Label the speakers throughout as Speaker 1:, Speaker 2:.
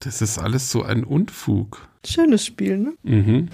Speaker 1: Das ist alles so ein Unfug.
Speaker 2: Schönes Spiel, ne?
Speaker 1: Mhm.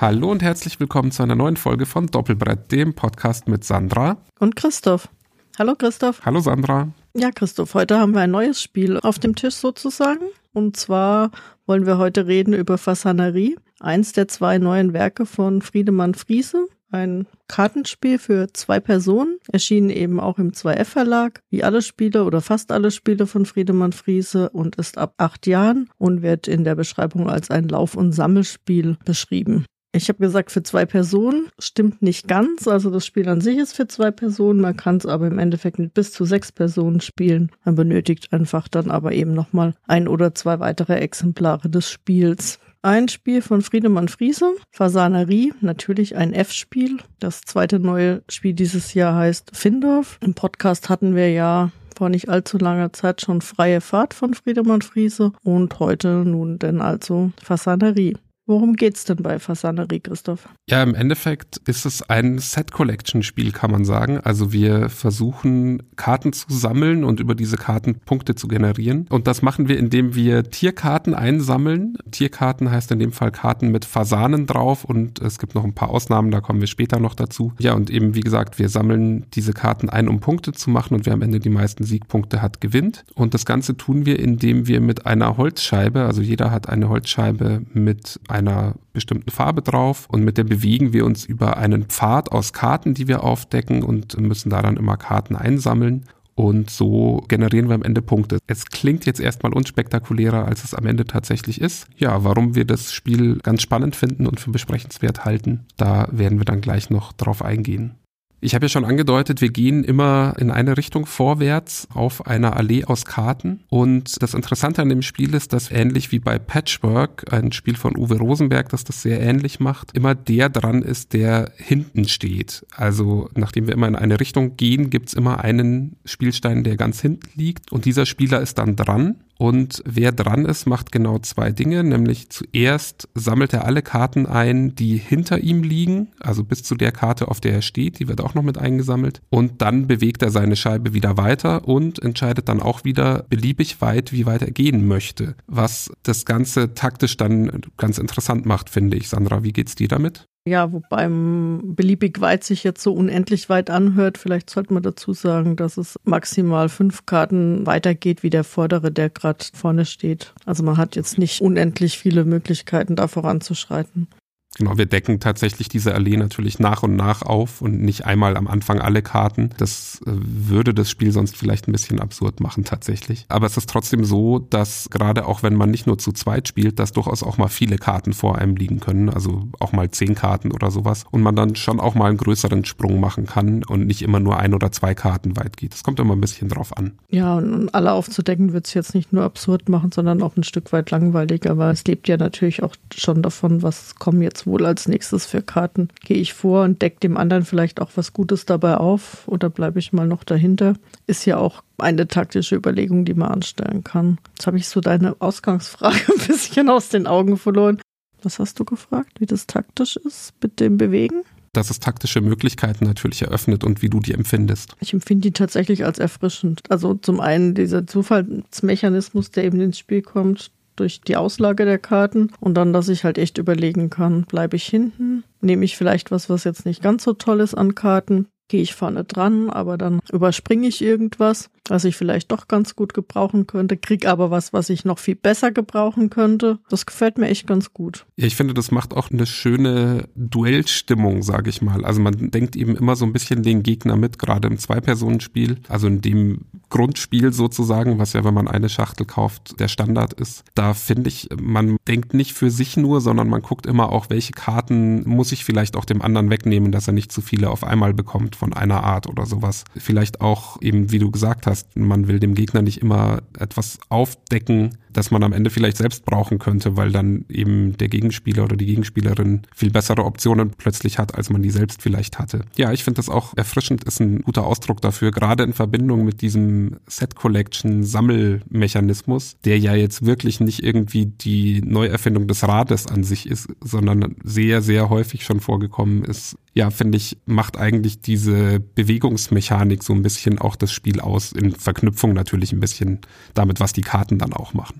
Speaker 1: Hallo und herzlich willkommen zu einer neuen Folge von Doppelbrett, dem Podcast mit Sandra.
Speaker 2: Und Christoph. Hallo Christoph.
Speaker 1: Hallo Sandra.
Speaker 2: Ja, Christoph, heute haben wir ein neues Spiel auf dem Tisch sozusagen. Und zwar wollen wir heute reden über Fasanerie, eins der zwei neuen Werke von Friedemann Friese. Ein Kartenspiel für zwei Personen, erschienen eben auch im 2F Verlag, wie alle Spiele oder fast alle Spiele von Friedemann Friese und ist ab acht Jahren und wird in der Beschreibung als ein Lauf- und Sammelspiel beschrieben. Ich habe gesagt, für zwei Personen stimmt nicht ganz. Also das Spiel an sich ist für zwei Personen. Man kann es aber im Endeffekt mit bis zu sechs Personen spielen. Man benötigt einfach dann aber eben nochmal ein oder zwei weitere Exemplare des Spiels. Ein Spiel von Friedemann Friese, Fasanerie, natürlich ein F-Spiel. Das zweite neue Spiel dieses Jahr heißt Findorf. Im Podcast hatten wir ja vor nicht allzu langer Zeit schon freie Fahrt von Friedemann Friese und heute nun denn also Fasanerie. Worum geht's denn bei Fasanerie, Christoph?
Speaker 1: Ja, im Endeffekt ist es ein Set-Collection-Spiel, kann man sagen. Also wir versuchen Karten zu sammeln und über diese Karten Punkte zu generieren. Und das machen wir, indem wir Tierkarten einsammeln. Tierkarten heißt in dem Fall Karten mit Fasanen drauf und es gibt noch ein paar Ausnahmen, da kommen wir später noch dazu. Ja, und eben wie gesagt, wir sammeln diese Karten ein, um Punkte zu machen und wer am Ende die meisten Siegpunkte hat, gewinnt. Und das Ganze tun wir, indem wir mit einer Holzscheibe, also jeder hat eine Holzscheibe mit einem einer bestimmten Farbe drauf und mit der bewegen wir uns über einen Pfad aus Karten, die wir aufdecken und müssen da dann immer Karten einsammeln. Und so generieren wir am Ende Punkte. Es klingt jetzt erstmal unspektakulärer, als es am Ende tatsächlich ist. Ja, warum wir das Spiel ganz spannend finden und für besprechenswert halten, da werden wir dann gleich noch drauf eingehen. Ich habe ja schon angedeutet, wir gehen immer in eine Richtung vorwärts auf einer Allee aus Karten. Und das Interessante an dem Spiel ist, dass ähnlich wie bei Patchwork, ein Spiel von Uwe Rosenberg, das das sehr ähnlich macht, immer der dran ist, der hinten steht. Also nachdem wir immer in eine Richtung gehen, gibt's immer einen Spielstein, der ganz hinten liegt. Und dieser Spieler ist dann dran und wer dran ist, macht genau zwei Dinge, nämlich zuerst sammelt er alle Karten ein, die hinter ihm liegen, also bis zu der Karte, auf der er steht, die wird auch noch mit eingesammelt. Und dann bewegt er seine Scheibe wieder weiter und entscheidet dann auch wieder beliebig weit, wie weit er gehen möchte. Was das Ganze taktisch dann ganz interessant macht, finde ich. Sandra, wie geht's dir damit?
Speaker 2: Ja, wobei beliebig weit sich jetzt so unendlich weit anhört. Vielleicht sollte man dazu sagen, dass es maximal fünf Karten weitergeht wie der vordere, der gerade vorne steht. Also man hat jetzt nicht unendlich viele Möglichkeiten, da voranzuschreiten.
Speaker 1: Genau, wir decken tatsächlich diese Allee natürlich nach und nach auf und nicht einmal am Anfang alle Karten. Das äh, würde das Spiel sonst vielleicht ein bisschen absurd machen tatsächlich. Aber es ist trotzdem so, dass gerade auch wenn man nicht nur zu zweit spielt, dass durchaus auch mal viele Karten vor einem liegen können. Also auch mal zehn Karten oder sowas. Und man dann schon auch mal einen größeren Sprung machen kann und nicht immer nur ein oder zwei Karten weit geht. Das kommt immer ein bisschen drauf an.
Speaker 2: Ja, und alle aufzudecken wird es jetzt nicht nur absurd machen, sondern auch ein Stück weit langweilig. Aber es lebt ja natürlich auch schon davon, was kommen jetzt wohl als nächstes für Karten? Gehe ich vor und decke dem anderen vielleicht auch was Gutes dabei auf oder bleibe ich mal noch dahinter? Ist ja auch eine taktische Überlegung, die man anstellen kann. Jetzt habe ich so deine Ausgangsfrage ein bisschen aus den Augen verloren. Was hast du gefragt, wie das taktisch ist mit dem Bewegen?
Speaker 1: dass es taktische Möglichkeiten natürlich eröffnet und wie du die empfindest.
Speaker 2: Ich empfinde die tatsächlich als erfrischend. Also zum einen dieser Zufallsmechanismus, der eben ins Spiel kommt, durch die Auslage der Karten und dann, dass ich halt echt überlegen kann, bleibe ich hinten, nehme ich vielleicht was, was jetzt nicht ganz so toll ist an Karten, gehe ich vorne dran, aber dann überspringe ich irgendwas, was ich vielleicht doch ganz gut gebrauchen könnte, krieg aber was, was ich noch viel besser gebrauchen könnte. Das gefällt mir echt ganz gut.
Speaker 1: Ja, ich finde, das macht auch eine schöne Duellstimmung, sage ich mal. Also man denkt eben immer so ein bisschen den Gegner mit, gerade im Zwei-Personen-Spiel, also in dem Grundspiel sozusagen, was ja, wenn man eine Schachtel kauft, der Standard ist. Da finde ich, man denkt nicht für sich nur, sondern man guckt immer auch, welche Karten muss ich vielleicht auch dem anderen wegnehmen, dass er nicht zu viele auf einmal bekommt von einer Art oder sowas. Vielleicht auch eben, wie du gesagt hast, man will dem Gegner nicht immer etwas aufdecken, das man am Ende vielleicht selbst brauchen könnte, weil dann eben der Gegenspieler oder die Gegenspielerin viel bessere Optionen plötzlich hat, als man die selbst vielleicht hatte. Ja, ich finde das auch erfrischend, ist ein guter Ausdruck dafür, gerade in Verbindung mit diesem Set Collection Sammelmechanismus, der ja jetzt wirklich nicht irgendwie die Neuerfindung des Rades an sich ist, sondern sehr, sehr häufig schon vorgekommen ist. Ja, finde ich, macht eigentlich diese Bewegungsmechanik so ein bisschen auch das Spiel aus, in Verknüpfung natürlich ein bisschen damit, was die Karten dann auch machen.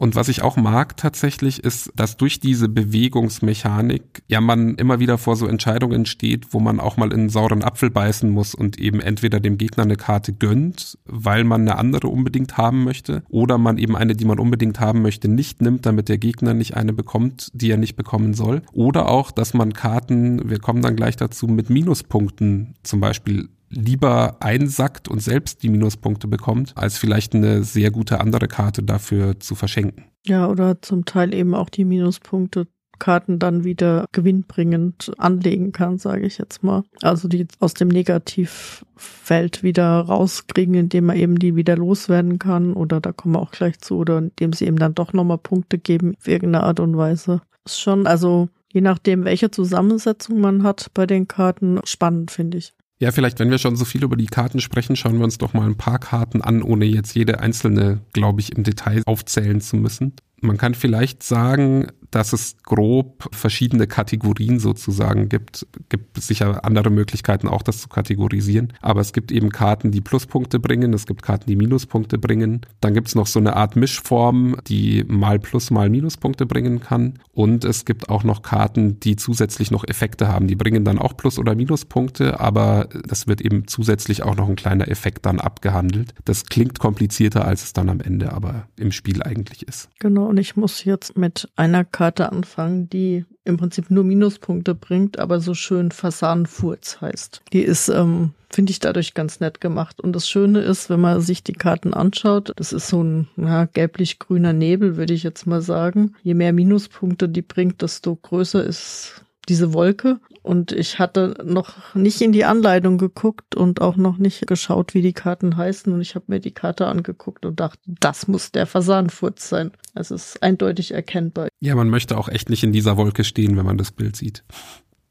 Speaker 1: Und was ich auch mag tatsächlich ist, dass durch diese Bewegungsmechanik ja man immer wieder vor so Entscheidungen steht, wo man auch mal in einen sauren Apfel beißen muss und eben entweder dem Gegner eine Karte gönnt, weil man eine andere unbedingt haben möchte, oder man eben eine, die man unbedingt haben möchte, nicht nimmt, damit der Gegner nicht eine bekommt, die er nicht bekommen soll. Oder auch, dass man Karten, wir kommen dann gleich dazu, mit Minuspunkten zum Beispiel lieber einsackt und selbst die Minuspunkte bekommt, als vielleicht eine sehr gute andere Karte dafür zu verschenken.
Speaker 2: Ja, oder zum Teil eben auch die Minuspunkte Karten dann wieder gewinnbringend anlegen kann, sage ich jetzt mal. Also die aus dem Negativfeld wieder rauskriegen, indem man eben die wieder loswerden kann oder da kommen wir auch gleich zu oder indem sie eben dann doch nochmal Punkte geben auf irgendeine Art und Weise. Ist schon, also je nachdem, welche Zusammensetzung man hat bei den Karten, spannend finde ich.
Speaker 1: Ja, vielleicht, wenn wir schon so viel über die Karten sprechen, schauen wir uns doch mal ein paar Karten an, ohne jetzt jede einzelne, glaube ich, im Detail aufzählen zu müssen. Man kann vielleicht sagen, dass es grob verschiedene Kategorien sozusagen gibt. Gibt sicher andere Möglichkeiten auch, das zu kategorisieren. Aber es gibt eben Karten, die Pluspunkte bringen, es gibt Karten, die Minuspunkte bringen. Dann gibt es noch so eine Art Mischform, die mal Plus, mal Minuspunkte bringen kann. Und es gibt auch noch Karten, die zusätzlich noch Effekte haben. Die bringen dann auch Plus- oder Minuspunkte, aber es wird eben zusätzlich auch noch ein kleiner Effekt dann abgehandelt. Das klingt komplizierter, als es dann am Ende aber im Spiel eigentlich ist.
Speaker 2: Genau, und ich muss jetzt mit einer Karte Karte anfangen, die im Prinzip nur Minuspunkte bringt, aber so schön Fasanenfurz heißt. Die ist, ähm, finde ich dadurch ganz nett gemacht. Und das Schöne ist, wenn man sich die Karten anschaut, das ist so ein ja, gelblich-grüner Nebel, würde ich jetzt mal sagen. Je mehr Minuspunkte die bringt, desto größer ist diese Wolke. Und ich hatte noch nicht in die Anleitung geguckt und auch noch nicht geschaut, wie die Karten heißen. Und ich habe mir die Karte angeguckt und dachte, das muss der Fasanfurz sein. Es ist eindeutig erkennbar.
Speaker 1: Ja, man möchte auch echt nicht in dieser Wolke stehen, wenn man das Bild sieht.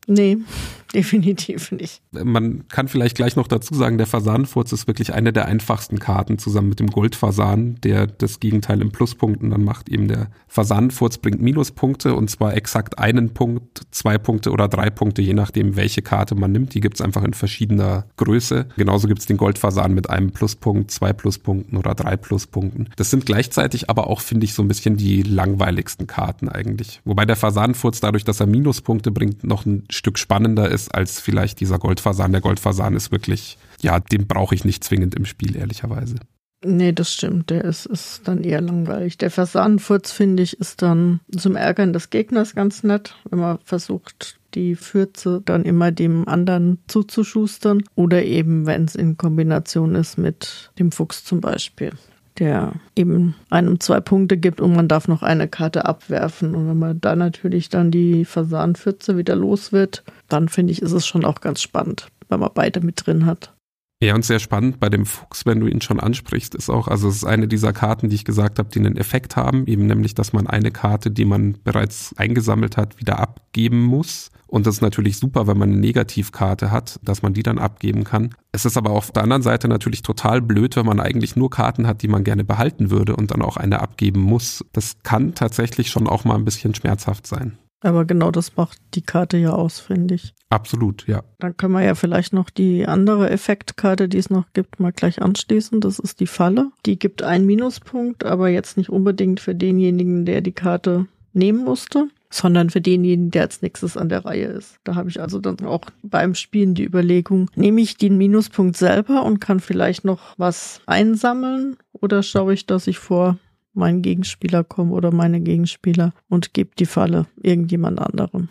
Speaker 2: Nee, definitiv nicht.
Speaker 1: Man kann vielleicht gleich noch dazu sagen, der Fasanfurz ist wirklich eine der einfachsten Karten zusammen mit dem Goldfasan, der das Gegenteil in Pluspunkten dann macht. Eben der Fasanfurz bringt Minuspunkte und zwar exakt einen Punkt, zwei Punkte oder drei Punkte, je nachdem, welche Karte man nimmt. Die gibt's einfach in verschiedener Größe. Genauso gibt's den Goldfasan mit einem Pluspunkt, zwei Pluspunkten oder drei Pluspunkten. Das sind gleichzeitig aber auch, finde ich, so ein bisschen die langweiligsten Karten eigentlich. Wobei der Fasanfurz dadurch, dass er Minuspunkte bringt, noch ein Stück spannender ist als vielleicht dieser Goldfasan. Der Goldfasan ist wirklich, ja, den brauche ich nicht zwingend im Spiel, ehrlicherweise.
Speaker 2: Nee, das stimmt. Der ist, ist dann eher langweilig. Der Fasanenfurz, finde ich, ist dann zum Ärgern des Gegners ganz nett, wenn man versucht, die Fürze dann immer dem anderen zuzuschustern. Oder eben, wenn es in Kombination ist mit dem Fuchs zum Beispiel der eben einem zwei Punkte gibt und man darf noch eine Karte abwerfen. Und wenn man da natürlich dann die Fasanpfütze wieder los wird, dann finde ich, ist es schon auch ganz spannend, wenn man beide mit drin hat.
Speaker 1: Ja, und sehr spannend bei dem Fuchs, wenn du ihn schon ansprichst, ist auch, also es ist eine dieser Karten, die ich gesagt habe, die einen Effekt haben, eben nämlich, dass man eine Karte, die man bereits eingesammelt hat, wieder abgeben muss. Und das ist natürlich super, wenn man eine Negativkarte hat, dass man die dann abgeben kann. Es ist aber auf der anderen Seite natürlich total blöd, wenn man eigentlich nur Karten hat, die man gerne behalten würde und dann auch eine abgeben muss. Das kann tatsächlich schon auch mal ein bisschen schmerzhaft sein.
Speaker 2: Aber genau das macht die Karte ja aus, finde ich.
Speaker 1: Absolut, ja.
Speaker 2: Dann können wir ja vielleicht noch die andere Effektkarte, die es noch gibt, mal gleich anschließen. Das ist die Falle. Die gibt einen Minuspunkt, aber jetzt nicht unbedingt für denjenigen, der die Karte nehmen musste, sondern für denjenigen, der als nächstes an der Reihe ist. Da habe ich also dann auch beim Spielen die Überlegung, nehme ich den Minuspunkt selber und kann vielleicht noch was einsammeln oder schaue ich, dass ich vor meinen Gegenspieler komme oder meine Gegenspieler und gebe die Falle irgendjemand anderem.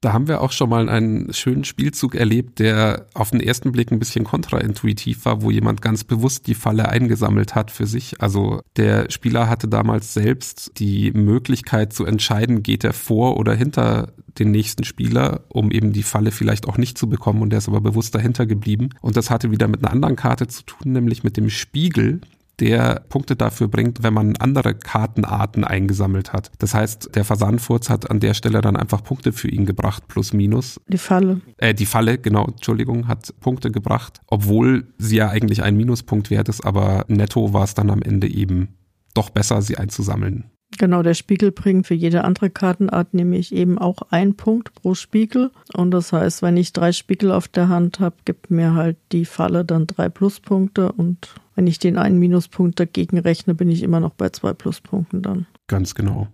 Speaker 1: Da haben wir auch schon mal einen schönen Spielzug erlebt, der auf den ersten Blick ein bisschen kontraintuitiv war, wo jemand ganz bewusst die Falle eingesammelt hat für sich. Also der Spieler hatte damals selbst die Möglichkeit zu entscheiden, geht er vor oder hinter den nächsten Spieler, um eben die Falle vielleicht auch nicht zu bekommen und der ist aber bewusst dahinter geblieben. Und das hatte wieder mit einer anderen Karte zu tun, nämlich mit dem Spiegel, der Punkte dafür bringt, wenn man andere Kartenarten eingesammelt hat. Das heißt, der Fasanfurz hat an der Stelle dann einfach Punkte für ihn gebracht, plus minus.
Speaker 2: Die Falle.
Speaker 1: Äh, die Falle, genau, Entschuldigung, hat Punkte gebracht, obwohl sie ja eigentlich ein Minuspunkt wert ist, aber netto war es dann am Ende eben doch besser, sie einzusammeln.
Speaker 2: Genau, der Spiegel bringt für jede andere Kartenart nämlich eben auch einen Punkt pro Spiegel. Und das heißt, wenn ich drei Spiegel auf der Hand habe, gibt mir halt die Falle dann drei Pluspunkte und wenn ich den einen Minuspunkt dagegen rechne, bin ich immer noch bei zwei Pluspunkten dann.
Speaker 1: Ganz genau.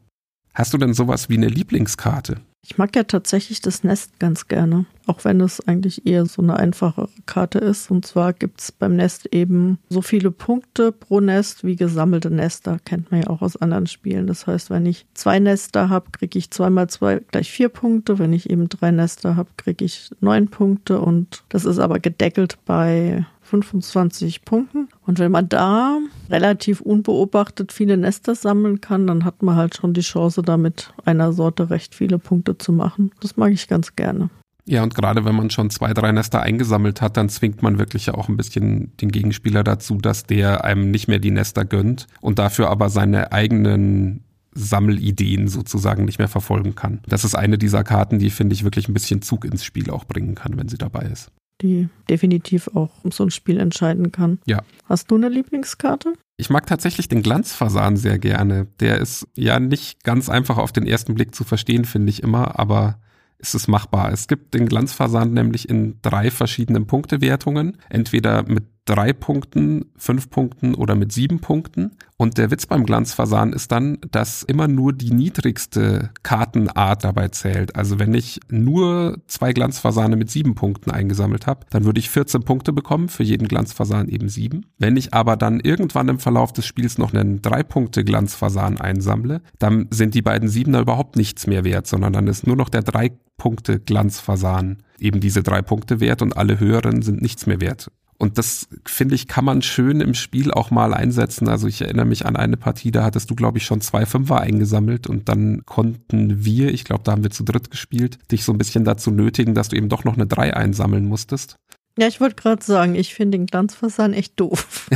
Speaker 1: Hast du denn sowas wie eine Lieblingskarte?
Speaker 2: Ich mag ja tatsächlich das Nest ganz gerne, auch wenn es eigentlich eher so eine einfachere Karte ist. Und zwar gibt es beim Nest eben so viele Punkte pro Nest wie gesammelte Nester, kennt man ja auch aus anderen Spielen. Das heißt, wenn ich zwei Nester habe, kriege ich zweimal zwei gleich vier Punkte. Wenn ich eben drei Nester habe, kriege ich neun Punkte. Und das ist aber gedeckelt bei 25 Punkten. Und wenn man da relativ unbeobachtet viele Nester sammeln kann, dann hat man halt schon die Chance, damit einer Sorte recht viele Punkte zu machen. Das mag ich ganz gerne.
Speaker 1: Ja, und gerade wenn man schon zwei, drei Nester eingesammelt hat, dann zwingt man wirklich ja auch ein bisschen den Gegenspieler dazu, dass der einem nicht mehr die Nester gönnt und dafür aber seine eigenen Sammelideen sozusagen nicht mehr verfolgen kann. Das ist eine dieser Karten, die, finde ich, wirklich ein bisschen Zug ins Spiel auch bringen kann, wenn sie dabei ist
Speaker 2: die definitiv auch um so ein Spiel entscheiden kann.
Speaker 1: Ja.
Speaker 2: Hast du eine Lieblingskarte?
Speaker 1: Ich mag tatsächlich den Glanzfasan sehr gerne. Der ist ja nicht ganz einfach auf den ersten Blick zu verstehen, finde ich immer, aber es ist machbar. Es gibt den Glanzfasan nämlich in drei verschiedenen Punktewertungen. Entweder mit drei Punkten, fünf Punkten oder mit sieben Punkten. Und der Witz beim Glanzfasan ist dann, dass immer nur die niedrigste Kartenart dabei zählt. Also wenn ich nur zwei Glanzfasane mit sieben Punkten eingesammelt habe, dann würde ich 14 Punkte bekommen, für jeden Glanzfasan eben sieben. Wenn ich aber dann irgendwann im Verlauf des Spiels noch einen drei Punkte Glanzfasan einsammle, dann sind die beiden Siebener überhaupt nichts mehr wert, sondern dann ist nur noch der drei Punkte Glanzfasan eben diese drei Punkte wert und alle höheren sind nichts mehr wert. Und das, finde ich, kann man schön im Spiel auch mal einsetzen. Also ich erinnere mich an eine Partie, da hattest du, glaube ich, schon zwei Fünfer eingesammelt und dann konnten wir, ich glaube, da haben wir zu dritt gespielt, dich so ein bisschen dazu nötigen, dass du eben doch noch eine drei einsammeln musstest.
Speaker 2: Ja, ich wollte gerade sagen, ich finde den Glanzfasan echt doof.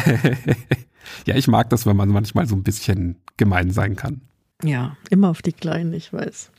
Speaker 1: ja, ich mag das, wenn man manchmal so ein bisschen gemein sein kann.
Speaker 2: Ja, immer auf die Kleinen, ich weiß.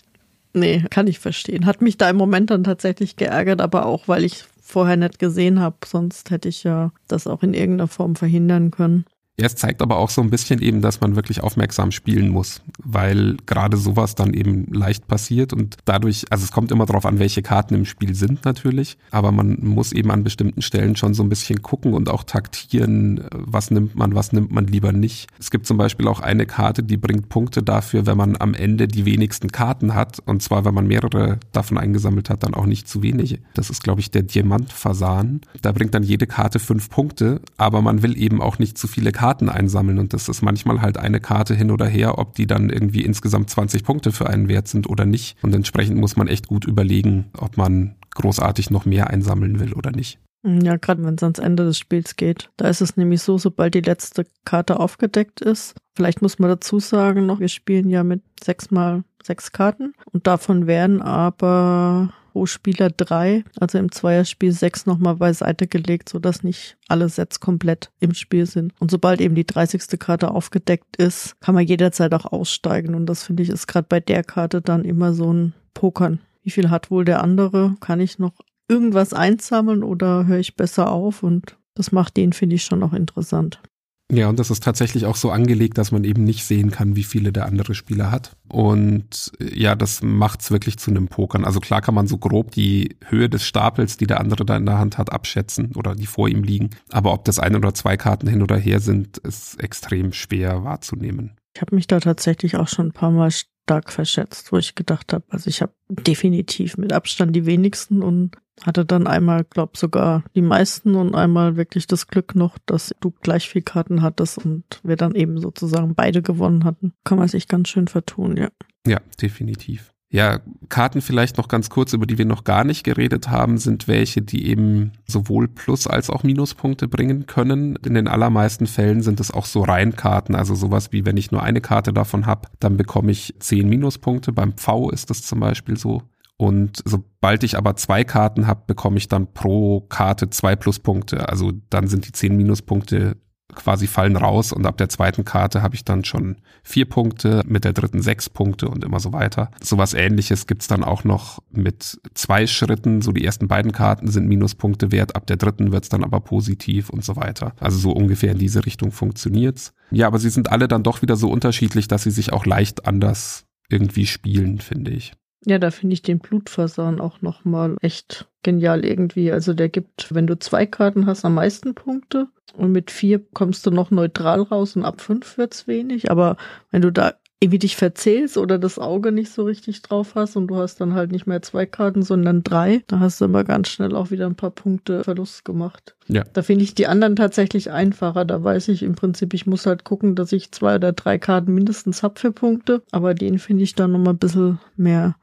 Speaker 2: Nee, kann ich verstehen. Hat mich da im Moment dann tatsächlich geärgert, aber auch, weil ich vorher nicht gesehen habe. Sonst hätte ich ja das auch in irgendeiner Form verhindern können.
Speaker 1: Ja, es zeigt aber auch so ein bisschen eben, dass man wirklich aufmerksam spielen muss, weil gerade sowas dann eben leicht passiert und dadurch, also es kommt immer darauf an, welche Karten im Spiel sind natürlich, aber man muss eben an bestimmten Stellen schon so ein bisschen gucken und auch taktieren, was nimmt man, was nimmt man lieber nicht. Es gibt zum Beispiel auch eine Karte, die bringt Punkte dafür, wenn man am Ende die wenigsten Karten hat und zwar, wenn man mehrere davon eingesammelt hat, dann auch nicht zu wenige. Das ist, glaube ich, der Diamantfasan. Da bringt dann jede Karte fünf Punkte, aber man will eben auch nicht zu viele Karten Karten einsammeln und das ist manchmal halt eine Karte hin oder her, ob die dann irgendwie insgesamt 20 Punkte für einen wert sind oder nicht. Und entsprechend muss man echt gut überlegen, ob man großartig noch mehr einsammeln will oder nicht.
Speaker 2: Ja, gerade wenn es ans Ende des Spiels geht. Da ist es nämlich so, sobald die letzte Karte aufgedeckt ist. Vielleicht muss man dazu sagen noch, wir spielen ja mit sechs mal sechs Karten und davon werden aber pro Spieler drei, also im Zweierspiel sechs nochmal beiseite gelegt, sodass nicht alle Sets komplett im Spiel sind. Und sobald eben die 30. Karte aufgedeckt ist, kann man jederzeit auch aussteigen. Und das finde ich ist gerade bei der Karte dann immer so ein Pokern. Wie viel hat wohl der andere? Kann ich noch irgendwas einsammeln oder höre ich besser auf? Und das macht den, finde ich, schon noch interessant.
Speaker 1: Ja, und das ist tatsächlich auch so angelegt, dass man eben nicht sehen kann, wie viele der andere Spieler hat. Und äh, ja, das macht's wirklich zu einem Pokern. Also klar kann man so grob die Höhe des Stapels, die der andere da in der Hand hat, abschätzen oder die vor ihm liegen. Aber ob das ein oder zwei Karten hin oder her sind, ist extrem schwer wahrzunehmen.
Speaker 2: Ich habe mich da tatsächlich auch schon ein paar Mal stark verschätzt, wo ich gedacht habe, also ich habe definitiv mit Abstand die wenigsten und hatte dann einmal, glaub sogar die meisten und einmal wirklich das Glück noch, dass du gleich viel Karten hattest und wir dann eben sozusagen beide gewonnen hatten. Kann man sich ganz schön vertun, ja.
Speaker 1: Ja, definitiv. Ja, Karten vielleicht noch ganz kurz, über die wir noch gar nicht geredet haben, sind welche, die eben sowohl Plus- als auch Minuspunkte bringen können. In den allermeisten Fällen sind es auch so Reinkarten, also sowas wie wenn ich nur eine Karte davon habe, dann bekomme ich zehn Minuspunkte. Beim V ist das zum Beispiel so. Und sobald ich aber zwei Karten habe, bekomme ich dann pro Karte zwei Pluspunkte. Also dann sind die zehn Minuspunkte quasi fallen raus und ab der zweiten Karte habe ich dann schon vier Punkte, mit der dritten sechs Punkte und immer so weiter. Sowas ähnliches gibt's dann auch noch mit zwei Schritten. So die ersten beiden Karten sind Minuspunkte wert, ab der dritten wird's dann aber positiv und so weiter. Also so ungefähr in diese Richtung funktioniert's. Ja, aber sie sind alle dann doch wieder so unterschiedlich, dass sie sich auch leicht anders irgendwie spielen, finde ich.
Speaker 2: Ja, da finde ich den Blutfasan auch nochmal echt genial irgendwie. Also der gibt, wenn du zwei Karten hast, am meisten Punkte. Und mit vier kommst du noch neutral raus und ab fünf wird's wenig. Aber wenn du da irgendwie dich verzählst oder das Auge nicht so richtig drauf hast und du hast dann halt nicht mehr zwei Karten, sondern drei, da hast du immer ganz schnell auch wieder ein paar Punkte Verlust gemacht.
Speaker 1: Ja.
Speaker 2: Da finde ich die anderen tatsächlich einfacher. Da weiß ich im Prinzip, ich muss halt gucken, dass ich zwei oder drei Karten mindestens hab für Punkte. Aber den finde ich dann nochmal ein bisschen mehr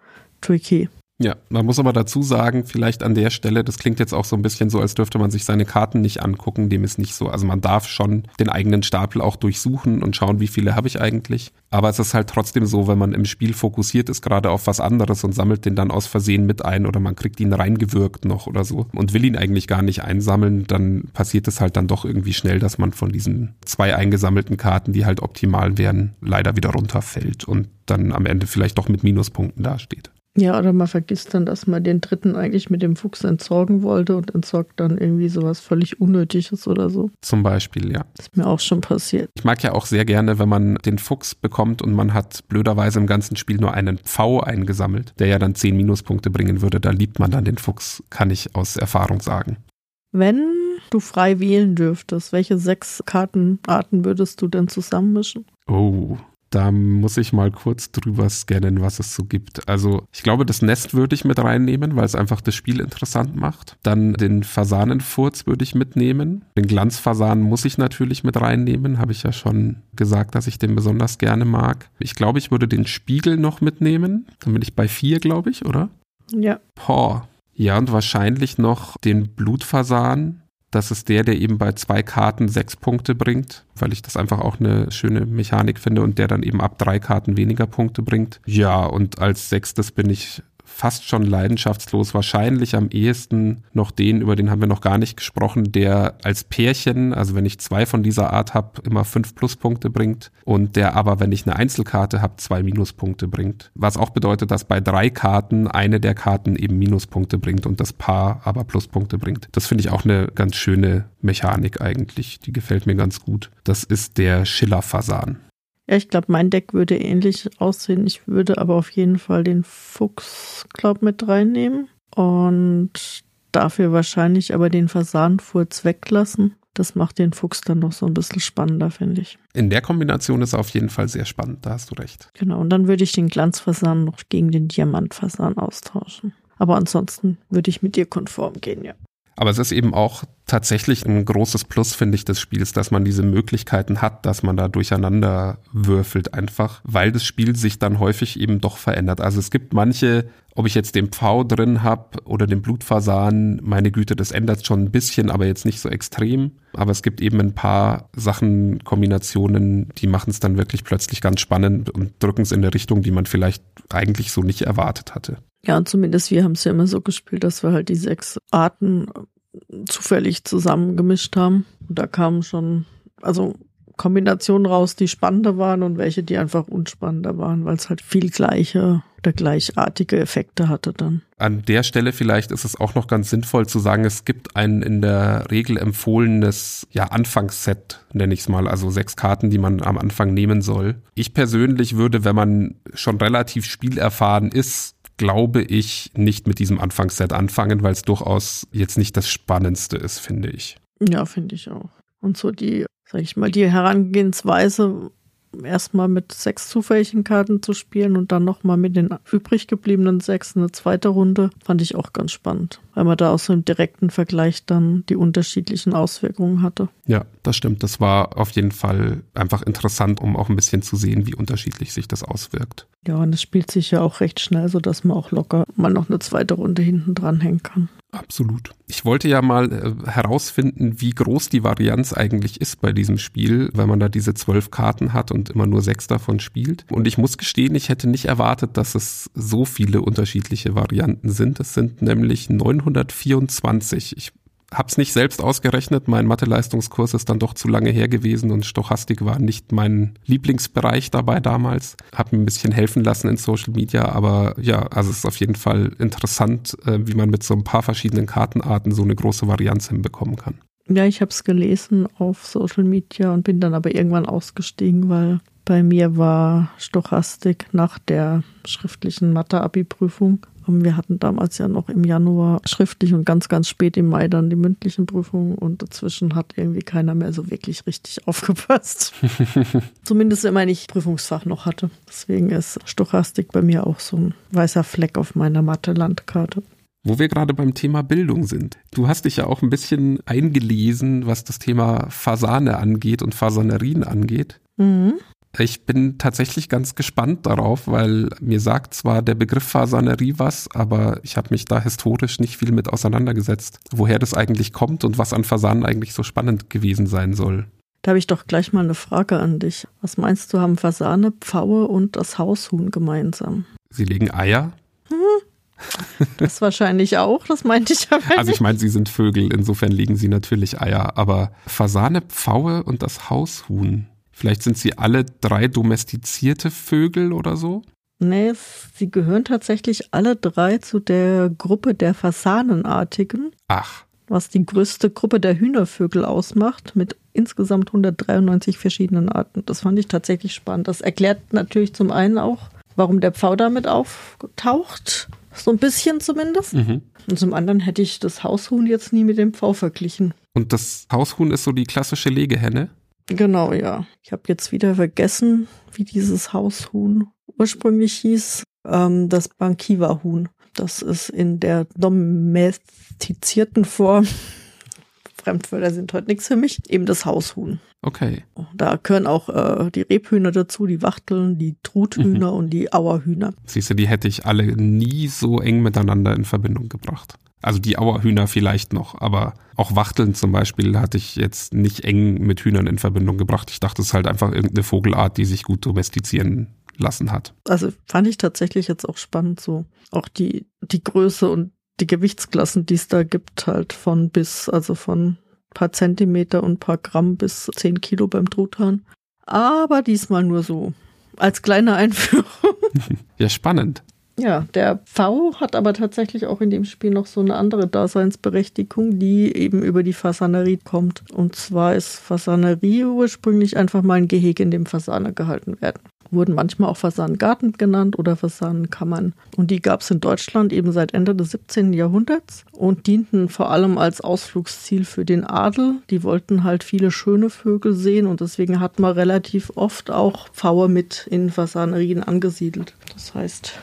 Speaker 2: tricky.
Speaker 1: Ja, man muss aber dazu sagen, vielleicht an der Stelle, das klingt jetzt auch so ein bisschen so, als dürfte man sich seine Karten nicht angucken, dem ist nicht so. Also man darf schon den eigenen Stapel auch durchsuchen und schauen, wie viele habe ich eigentlich. Aber es ist halt trotzdem so, wenn man im Spiel fokussiert ist, gerade auf was anderes und sammelt den dann aus Versehen mit ein oder man kriegt ihn reingewirkt noch oder so und will ihn eigentlich gar nicht einsammeln, dann passiert es halt dann doch irgendwie schnell, dass man von diesen zwei eingesammelten Karten, die halt optimal wären, leider wieder runterfällt und dann am Ende vielleicht doch mit Minuspunkten dasteht.
Speaker 2: Ja, oder man vergisst dann, dass man den dritten eigentlich mit dem Fuchs entsorgen wollte und entsorgt dann irgendwie sowas völlig Unnötiges oder so.
Speaker 1: Zum Beispiel, ja.
Speaker 2: Das ist mir auch schon passiert.
Speaker 1: Ich mag ja auch sehr gerne, wenn man den Fuchs bekommt und man hat blöderweise im ganzen Spiel nur einen Pfau eingesammelt, der ja dann zehn Minuspunkte bringen würde. Da liebt man dann den Fuchs, kann ich aus Erfahrung sagen.
Speaker 2: Wenn du frei wählen dürftest, welche sechs Kartenarten würdest du denn zusammenmischen?
Speaker 1: Oh, da muss ich mal kurz drüber scannen, was es so gibt. Also ich glaube, das Nest würde ich mit reinnehmen, weil es einfach das Spiel interessant macht. Dann den Fasanenfurz würde ich mitnehmen. Den Glanzfasan muss ich natürlich mit reinnehmen. Habe ich ja schon gesagt, dass ich den besonders gerne mag. Ich glaube, ich würde den Spiegel noch mitnehmen. Dann bin ich bei vier, glaube ich, oder?
Speaker 2: Ja.
Speaker 1: Boah. Ja, und wahrscheinlich noch den Blutfasan das ist der, der eben bei zwei Karten sechs Punkte bringt, weil ich das einfach auch eine schöne Mechanik finde und der dann eben ab drei Karten weniger Punkte bringt. Ja, und als sechstes bin ich fast schon leidenschaftslos, wahrscheinlich am ehesten noch den, über den haben wir noch gar nicht gesprochen, der als Pärchen, also wenn ich zwei von dieser Art habe, immer fünf Pluspunkte bringt und der aber, wenn ich eine Einzelkarte habe, zwei Minuspunkte bringt. Was auch bedeutet, dass bei drei Karten eine der Karten eben Minuspunkte bringt und das Paar aber Pluspunkte bringt. Das finde ich auch eine ganz schöne Mechanik eigentlich. Die gefällt mir ganz gut. Das ist der Schiller-Fasan.
Speaker 2: Ja, ich glaube, mein Deck würde ähnlich aussehen. Ich würde aber auf jeden Fall den Fuchs, glaub, mit reinnehmen. Und dafür wahrscheinlich aber den Fasanfurz weglassen. Das macht den Fuchs dann noch so ein bisschen spannender, finde ich.
Speaker 1: In der Kombination ist er auf jeden Fall sehr spannend, da hast du recht.
Speaker 2: Genau, und dann würde ich den Glanzfasan noch gegen den Diamantfasan austauschen. Aber ansonsten würde ich mit dir konform gehen, ja.
Speaker 1: Aber es ist eben auch tatsächlich ein großes Plus, finde ich, des Spiels, dass man diese Möglichkeiten hat, dass man da durcheinander würfelt einfach, weil das Spiel sich dann häufig eben doch verändert. Also es gibt manche, ob ich jetzt den Pfau drin habe oder den Blutfasan, meine Güte, das ändert schon ein bisschen, aber jetzt nicht so extrem. Aber es gibt eben ein paar Sachen, Kombinationen, die machen es dann wirklich plötzlich ganz spannend und drücken es in eine Richtung, die man vielleicht eigentlich so nicht erwartet hatte.
Speaker 2: Ja, und zumindest wir haben es ja immer so gespielt, dass wir halt die sechs Arten zufällig zusammengemischt haben. Und da kamen schon, also Kombinationen raus, die spannender waren und welche, die einfach unspannender waren, weil es halt viel gleiche oder gleichartige Effekte hatte dann.
Speaker 1: An der Stelle vielleicht ist es auch noch ganz sinnvoll zu sagen, es gibt ein in der Regel empfohlenes ja, Anfangsset, nenne ich es mal, also sechs Karten, die man am Anfang nehmen soll. Ich persönlich würde, wenn man schon relativ spielerfahren ist, glaube ich, nicht mit diesem Anfangsset anfangen, weil es durchaus jetzt nicht das Spannendste ist, finde ich.
Speaker 2: Ja, finde ich auch. Und so die, sag ich mal, die Herangehensweise erstmal mit sechs zufälligen Karten zu spielen und dann nochmal mit den übrig gebliebenen sechs eine zweite Runde, fand ich auch ganz spannend, weil man da aus so einem direkten Vergleich dann die unterschiedlichen Auswirkungen hatte.
Speaker 1: Ja, das stimmt. Das war auf jeden Fall einfach interessant, um auch ein bisschen zu sehen, wie unterschiedlich sich das auswirkt.
Speaker 2: Ja, und es spielt sich ja auch recht schnell, sodass man auch locker mal noch eine zweite Runde hinten dranhängen kann.
Speaker 1: Absolut. Ich wollte ja mal äh, herausfinden, wie groß die Varianz eigentlich ist bei diesem Spiel, wenn man da diese zwölf Karten hat und immer nur sechs davon spielt. Und ich muss gestehen, ich hätte nicht erwartet, dass es so viele unterschiedliche Varianten sind. Es sind nämlich 924. Ich hab's nicht selbst ausgerechnet. Mein Mathe-Leistungskurs ist dann doch zu lange her gewesen und Stochastik war nicht mein Lieblingsbereich dabei damals. Hab mir ein bisschen helfen lassen in Social Media, aber ja, also es ist auf jeden Fall interessant, äh, wie man mit so ein paar verschiedenen Kartenarten so eine große Varianz hinbekommen kann.
Speaker 2: Ja, ich habe es gelesen auf Social Media und bin dann aber irgendwann ausgestiegen, weil bei mir war Stochastik nach der schriftlichen Mathe-Abi-Prüfung wir hatten damals ja noch im Januar schriftlich und ganz, ganz spät im Mai dann die mündlichen Prüfungen und dazwischen hat irgendwie keiner mehr so wirklich richtig aufgepasst. Zumindest wenn man nicht Prüfungsfach noch hatte. Deswegen ist Stochastik bei mir auch so ein weißer Fleck auf meiner Mathe-Landkarte.
Speaker 1: Wo wir gerade beim Thema Bildung sind. Du hast dich ja auch ein bisschen eingelesen, was das Thema Fasane angeht und Fasanerien angeht. Mhm. Ich bin tatsächlich ganz gespannt darauf, weil mir sagt zwar der Begriff Fasanerie was, aber ich habe mich da historisch nicht viel mit auseinandergesetzt, woher das eigentlich kommt und was an Fasanen eigentlich so spannend gewesen sein soll.
Speaker 2: Da habe ich doch gleich mal eine Frage an dich. Was meinst du, haben Fasane, Pfaue und das Haushuhn gemeinsam?
Speaker 1: Sie legen Eier.
Speaker 2: Hm. Das wahrscheinlich auch, das meinte ich
Speaker 1: aber. Nicht. Also ich meine, sie sind Vögel, insofern legen sie natürlich Eier, aber Fasane, Pfaue und das Haushuhn. Vielleicht sind sie alle drei domestizierte Vögel oder so?
Speaker 2: Nee, sie gehören tatsächlich alle drei zu der Gruppe der Fasanenartigen.
Speaker 1: Ach.
Speaker 2: Was die größte Gruppe der Hühnervögel ausmacht, mit insgesamt 193 verschiedenen Arten. Das fand ich tatsächlich spannend. Das erklärt natürlich zum einen auch, warum der Pfau damit auftaucht. So ein bisschen zumindest. Mhm. Und zum anderen hätte ich das Haushuhn jetzt nie mit dem Pfau verglichen.
Speaker 1: Und das Haushuhn ist so die klassische Legehenne?
Speaker 2: Genau, ja. Ich habe jetzt wieder vergessen, wie dieses Haushuhn ursprünglich hieß. Ähm, das Bankiva-Huhn. Das ist in der domestizierten Form. Fremdwörter sind heute nichts für mich. Eben das Haushuhn.
Speaker 1: Okay.
Speaker 2: Da gehören auch äh, die Rebhühner dazu, die Wachteln, die Truthühner mhm. und die Auerhühner.
Speaker 1: Siehst du, die hätte ich alle nie so eng miteinander in Verbindung gebracht. Also die Auerhühner vielleicht noch, aber auch Wachteln zum Beispiel hatte ich jetzt nicht eng mit Hühnern in Verbindung gebracht. Ich dachte, es ist halt einfach irgendeine Vogelart, die sich gut domestizieren lassen hat.
Speaker 2: Also fand ich tatsächlich jetzt auch spannend so. Auch die, die Größe und die Gewichtsklassen, die es da gibt, halt von bis, also von paar Zentimeter und paar Gramm bis zehn Kilo beim Truthahn. Aber diesmal nur so. Als kleine Einführung.
Speaker 1: ja, spannend.
Speaker 2: Ja, der V hat aber tatsächlich auch in dem Spiel noch so eine andere Daseinsberechtigung, die eben über die Fasanerie kommt. Und zwar ist Fasanerie ursprünglich einfach mal ein Gehege, in dem Fasane gehalten werden. Wurden manchmal auch Fasanengarten genannt oder Fasanenkammern. Und die gab es in Deutschland eben seit Ende des 17. Jahrhunderts und dienten vor allem als Ausflugsziel für den Adel. Die wollten halt viele schöne Vögel sehen und deswegen hat man relativ oft auch Pfaue mit in Fasanerien angesiedelt. Das heißt,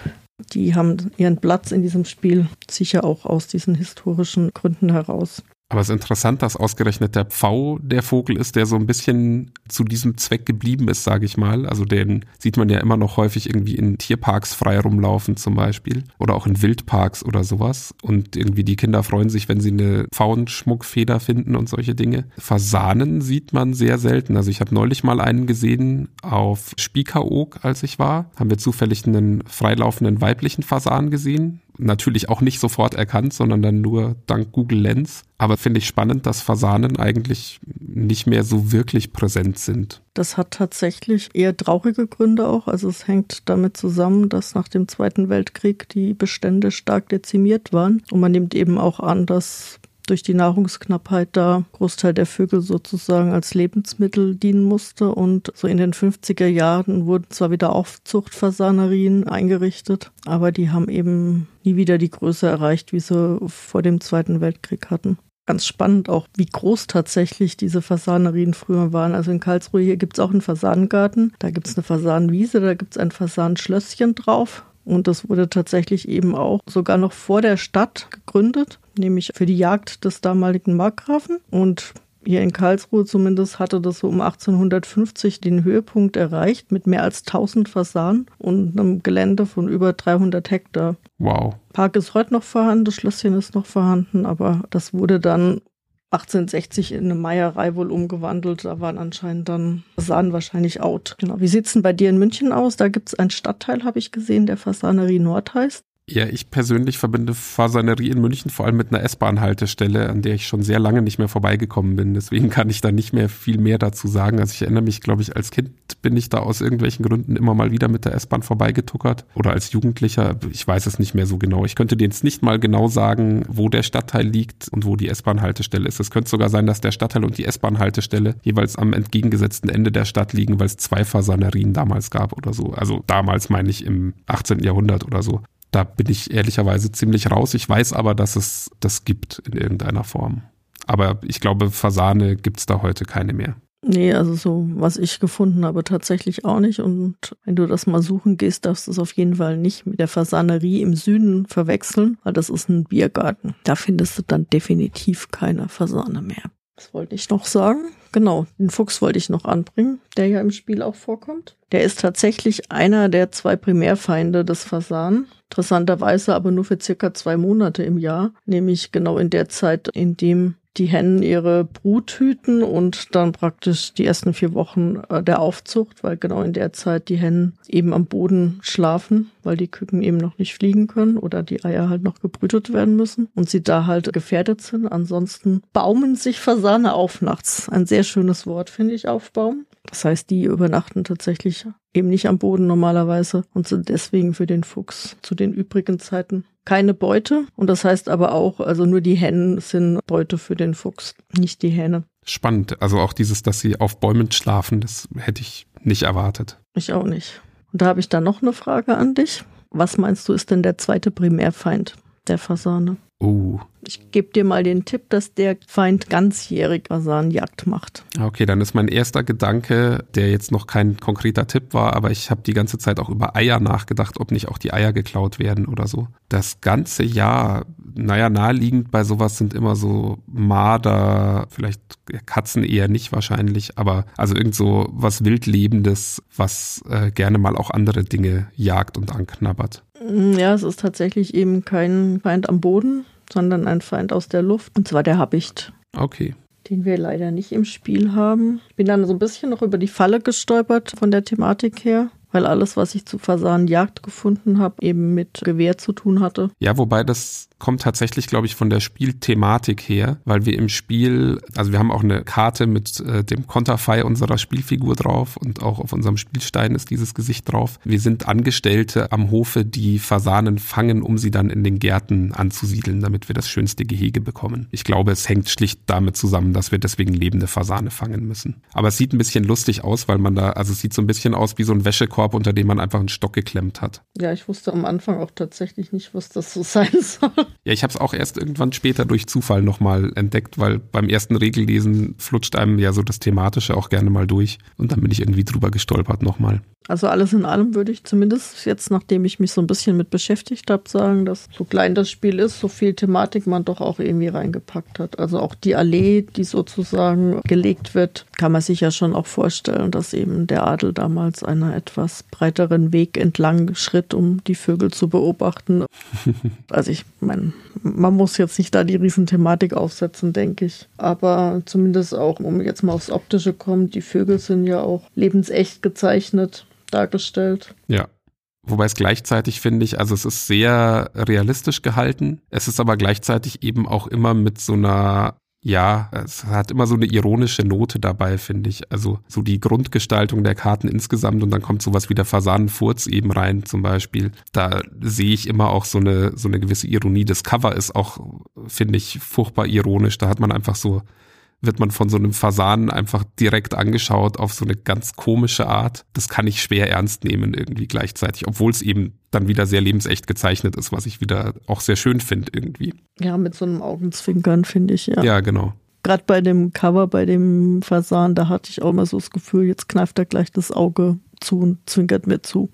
Speaker 2: die haben ihren Platz in diesem Spiel sicher auch aus diesen historischen Gründen heraus.
Speaker 1: Aber es ist interessant, dass ausgerechnet der Pfau der Vogel ist, der so ein bisschen zu diesem Zweck geblieben ist, sage ich mal. Also den sieht man ja immer noch häufig irgendwie in Tierparks frei rumlaufen zum Beispiel oder auch in Wildparks oder sowas. Und irgendwie die Kinder freuen sich, wenn sie eine Pfauenschmuckfeder finden und solche Dinge. Fasanen sieht man sehr selten. Also ich habe neulich mal einen gesehen auf Spiekeroog, als ich war. Haben wir zufällig einen freilaufenden weiblichen Fasan gesehen natürlich auch nicht sofort erkannt, sondern dann nur dank Google Lens. Aber finde ich spannend, dass Fasanen eigentlich nicht mehr so wirklich präsent sind.
Speaker 2: Das hat tatsächlich eher traurige Gründe auch. Also es hängt damit zusammen, dass nach dem Zweiten Weltkrieg die Bestände stark dezimiert waren. Und man nimmt eben auch an, dass durch die Nahrungsknappheit da Großteil der Vögel sozusagen als Lebensmittel dienen musste. Und so in den 50er Jahren wurden zwar wieder Aufzuchtfasanerien eingerichtet, aber die haben eben nie wieder die Größe erreicht, wie sie vor dem Zweiten Weltkrieg hatten. ganz spannend auch, wie groß tatsächlich diese Fasanerien früher waren. Also in Karlsruhe hier gibt es auch einen Fasanengarten, da gibt es eine Fasanenwiese, da gibt es ein Fasanenschlösschen drauf. Und das wurde tatsächlich eben auch sogar noch vor der Stadt gegründet, nämlich für die Jagd des damaligen Markgrafen. Und hier in Karlsruhe zumindest hatte das so um 1850 den Höhepunkt erreicht mit mehr als 1000 Fasanen und einem Gelände von über 300 Hektar.
Speaker 1: Wow.
Speaker 2: Park ist heute noch vorhanden, das Schlösschen ist noch vorhanden, aber das wurde dann 1860 in eine Meierei wohl umgewandelt. Da waren anscheinend dann Fasanen wahrscheinlich out. Genau. Wie sieht's denn bei dir in München aus? Da gibt's einen Stadtteil, habe ich gesehen, der Fasanerie Nord heißt.
Speaker 1: Ja, ich persönlich verbinde Fasanerie in München vor allem mit einer S-Bahn-Haltestelle, an der ich schon sehr lange nicht mehr vorbeigekommen bin. Deswegen kann ich da nicht mehr viel mehr dazu sagen. Also ich erinnere mich, glaube ich, als Kind bin ich da aus irgendwelchen Gründen immer mal wieder mit der S-Bahn vorbeigetuckert. Oder als Jugendlicher, ich weiß es nicht mehr so genau. Ich könnte dir jetzt nicht mal genau sagen, wo der Stadtteil liegt und wo die S-Bahn-Haltestelle ist. Es könnte sogar sein, dass der Stadtteil und die S-Bahn-Haltestelle jeweils am entgegengesetzten Ende der Stadt liegen, weil es zwei Fasanerien damals gab oder so. Also damals meine ich im 18. Jahrhundert oder so. Da bin ich ehrlicherweise ziemlich raus. Ich weiß aber, dass es das gibt in irgendeiner Form. Aber ich glaube, Fasane gibt es da heute keine mehr.
Speaker 2: Nee, also so, was ich gefunden habe, tatsächlich auch nicht. Und wenn du das mal suchen gehst, darfst du es auf jeden Fall nicht mit der Fasanerie im Süden verwechseln, weil das ist ein Biergarten. Da findest du dann definitiv keine Fasane mehr. Was wollte ich noch sagen? Genau, den Fuchs wollte ich noch anbringen, der ja im Spiel auch vorkommt. Der ist tatsächlich einer der zwei Primärfeinde des Fasan. Interessanterweise aber nur für circa zwei Monate im Jahr, nämlich genau in der Zeit, in dem die Hennen ihre Brut hüten und dann praktisch die ersten vier Wochen äh, der Aufzucht, weil genau in der Zeit die Hennen eben am Boden schlafen, weil die Küken eben noch nicht fliegen können oder die Eier halt noch gebrütet werden müssen und sie da halt gefährdet sind. Ansonsten baumen sich Fasane auf nachts. Ein sehr schönes Wort, finde ich, aufbauen. Das heißt, die übernachten tatsächlich eben nicht am Boden normalerweise und sind deswegen für den Fuchs zu den übrigen Zeiten keine Beute. Und das heißt aber auch, also nur die Hennen sind Beute für den Fuchs, nicht die Hähne.
Speaker 1: Spannend. Also auch dieses, dass sie auf Bäumen schlafen, das hätte ich nicht erwartet.
Speaker 2: Ich auch nicht. Und da habe ich dann noch eine Frage an dich. Was meinst du, ist denn der zweite Primärfeind der Fasane?
Speaker 1: Oh.
Speaker 2: Ich gebe dir mal den Tipp, dass der Feind ganzjährig Fasanenjagd macht.
Speaker 1: Okay, dann ist mein erster Gedanke, der jetzt noch kein konkreter Tipp war, aber ich habe die ganze Zeit auch über Eier nachgedacht, ob nicht auch die Eier geklaut werden oder so. Das ganze Jahr, naja, naheliegend bei sowas sind immer so Marder, vielleicht Katzen eher nicht wahrscheinlich, aber also irgend so was Wildlebendes, was äh, gerne mal auch andere Dinge jagt und anknabbert.
Speaker 2: Ja, es ist tatsächlich eben kein Feind am Boden, sondern ein Feind aus der Luft, und zwar der Habicht.
Speaker 1: Okay.
Speaker 2: Den wir leider nicht im Spiel haben. Ich bin dann so ein bisschen noch über die Falle gestolpert von der Thematik her weil alles, was ich zu Fasanenjagd gefunden habe, eben mit Gewehr zu tun hatte.
Speaker 1: Ja, wobei das kommt tatsächlich, glaube ich, von der Spielthematik her, weil wir im Spiel, also wir haben auch eine Karte mit äh, dem Konterfei unserer Spielfigur drauf und auch auf unserem Spielstein ist dieses Gesicht drauf. Wir sind Angestellte am Hofe, die Fasanen fangen, um sie dann in den Gärten anzusiedeln, damit wir das schönste Gehege bekommen. Ich glaube, es hängt schlicht damit zusammen, dass wir deswegen lebende Fasane fangen müssen. Aber es sieht ein bisschen lustig aus, weil man da, also es sieht so ein bisschen aus wie so ein Wäschekorb Korb, unter dem man einfach einen Stock geklemmt hat.
Speaker 2: Ja, ich wusste am Anfang auch tatsächlich nicht, was das so sein soll.
Speaker 1: Ja, ich habe es auch erst irgendwann später durch Zufall nochmal entdeckt, weil beim ersten Regellesen flutscht einem ja so das Thematische auch gerne mal durch. Und dann bin ich irgendwie drüber gestolpert nochmal.
Speaker 2: Also alles in allem würde ich zumindest jetzt, nachdem ich mich so ein bisschen mit beschäftigt habe, sagen, dass so klein das Spiel ist, so viel Thematik man doch auch irgendwie reingepackt hat. Also auch die Allee, die sozusagen gelegt wird, kann man sich ja schon auch vorstellen, dass eben der Adel damals einer etwas breiteren Weg entlang schritt, um die Vögel zu beobachten. also ich meine, man muss jetzt nicht da die Riesenthematik aufsetzen, denke ich. Aber zumindest auch, um jetzt mal aufs Optische kommen, die Vögel sind ja auch lebensecht gezeichnet dargestellt.
Speaker 1: Ja. Wobei es gleichzeitig finde ich, also es ist sehr realistisch gehalten. Es ist aber gleichzeitig eben auch immer mit so einer ja, es hat immer so eine ironische Note dabei, finde ich. Also so die Grundgestaltung der Karten insgesamt und dann kommt sowas wie der Fasanenfurz eben rein zum Beispiel. Da sehe ich immer auch so eine, so eine gewisse Ironie. Das Cover ist auch, finde ich, furchtbar ironisch. Da hat man einfach so wird man von so einem Fasan einfach direkt angeschaut auf so eine ganz komische Art. Das kann ich schwer ernst nehmen irgendwie gleichzeitig, obwohl es eben dann wieder sehr lebensecht gezeichnet ist, was ich wieder auch sehr schön finde irgendwie.
Speaker 2: Ja, mit so einem Augenzwinkern finde ich, ja.
Speaker 1: Ja, genau.
Speaker 2: Gerade bei dem Cover, bei dem Fasan, da hatte ich auch immer so das Gefühl, jetzt kneift er gleich das Auge zu und zwinkert mir zu.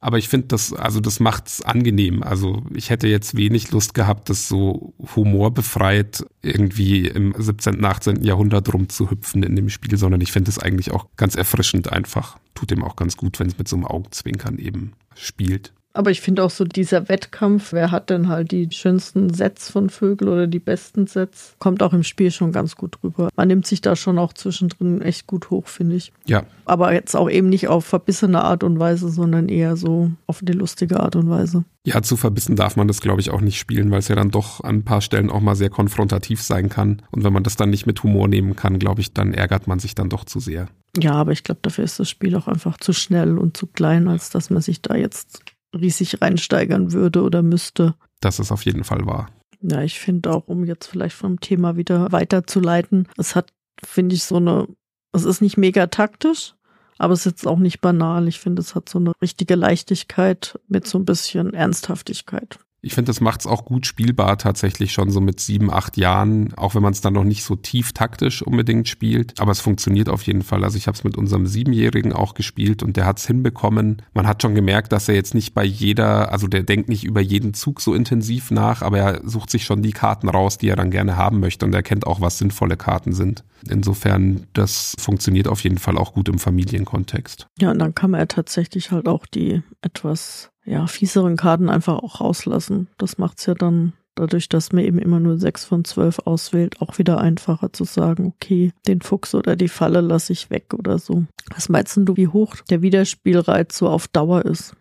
Speaker 1: Aber ich finde das, also das macht's angenehm. Also ich hätte jetzt wenig Lust gehabt, das so humorbefreit irgendwie im 17., 18. Jahrhundert rumzuhüpfen in dem Spiel, sondern ich finde es eigentlich auch ganz erfrischend einfach. Tut dem auch ganz gut, wenn es mit so einem Augenzwinkern eben spielt.
Speaker 2: Aber ich finde auch so dieser Wettkampf, wer hat denn halt die schönsten Sets von Vögel oder die besten Sets, kommt auch im Spiel schon ganz gut rüber. Man nimmt sich da schon auch zwischendrin echt gut hoch, finde ich.
Speaker 1: Ja.
Speaker 2: Aber jetzt auch eben nicht auf verbissene Art und Weise, sondern eher so auf die lustige Art und Weise.
Speaker 1: Ja, zu verbissen darf man das, glaube ich, auch nicht spielen, weil es ja dann doch an ein paar Stellen auch mal sehr konfrontativ sein kann. Und wenn man das dann nicht mit Humor nehmen kann, glaube ich, dann ärgert man sich dann doch zu sehr.
Speaker 2: Ja, aber ich glaube, dafür ist das Spiel auch einfach zu schnell und zu klein, als dass man sich da jetzt riesig reinsteigern würde oder müsste.
Speaker 1: Das ist auf jeden Fall wahr.
Speaker 2: Ja, ich finde auch, um jetzt vielleicht vom Thema wieder weiterzuleiten, es hat, finde ich, so eine, es ist nicht mega taktisch, aber es ist jetzt auch nicht banal. Ich finde, es hat so eine richtige Leichtigkeit mit so ein bisschen Ernsthaftigkeit.
Speaker 1: Ich finde, das macht es auch gut spielbar tatsächlich schon so mit sieben, acht Jahren, auch wenn man es dann noch nicht so tief taktisch unbedingt spielt. Aber es funktioniert auf jeden Fall. Also ich habe es mit unserem Siebenjährigen auch gespielt und der hat es hinbekommen. Man hat schon gemerkt, dass er jetzt nicht bei jeder, also der denkt nicht über jeden Zug so intensiv nach, aber er sucht sich schon die Karten raus, die er dann gerne haben möchte und er kennt auch, was sinnvolle Karten sind. Insofern, das funktioniert auf jeden Fall auch gut im Familienkontext.
Speaker 2: Ja, und dann kann man ja tatsächlich halt auch die etwas ja, fieseren Karten einfach auch rauslassen. Das macht's ja dann dadurch, dass man eben immer nur sechs von zwölf auswählt, auch wieder einfacher zu sagen, okay, den Fuchs oder die Falle lasse ich weg oder so. Was meinst du, wie hoch der Wiederspielreiz so auf Dauer ist?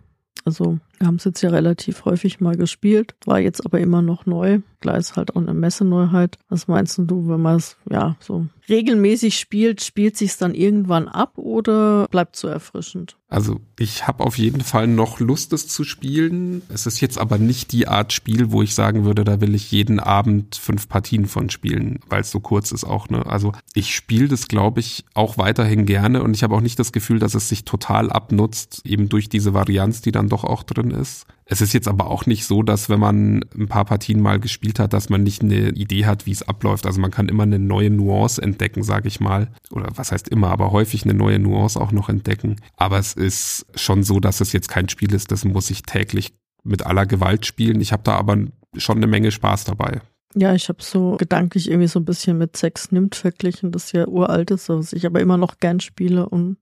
Speaker 2: Also wir haben es jetzt ja relativ häufig mal gespielt, war jetzt aber immer noch neu. Klar ist halt auch eine Messeneuheit. Was meinst du, wenn man es ja so regelmäßig spielt, spielt sich es dann irgendwann ab oder bleibt so erfrischend?
Speaker 1: Also ich habe auf jeden Fall noch Lust, es zu spielen. Es ist jetzt aber nicht die Art Spiel, wo ich sagen würde, da will ich jeden Abend fünf Partien von spielen, weil es so kurz ist auch. Ne? Also ich spiele das, glaube ich, auch weiterhin gerne und ich habe auch nicht das Gefühl, dass es sich total abnutzt, eben durch diese Varianz, die dann doch auch drin ist. Es ist jetzt aber auch nicht so, dass wenn man ein paar Partien mal gespielt hat, dass man nicht eine Idee hat, wie es abläuft. Also man kann immer eine neue Nuance entdecken, sage ich mal. Oder was heißt immer, aber häufig eine neue Nuance auch noch entdecken. Aber es ist schon so, dass es jetzt kein Spiel ist, das muss ich täglich mit aller Gewalt spielen. Ich habe da aber schon eine Menge Spaß dabei.
Speaker 2: Ja, ich habe so gedanklich irgendwie so ein bisschen mit Sex nimmt verglichen, das ja uralt ist, was ich aber immer noch gern spiele und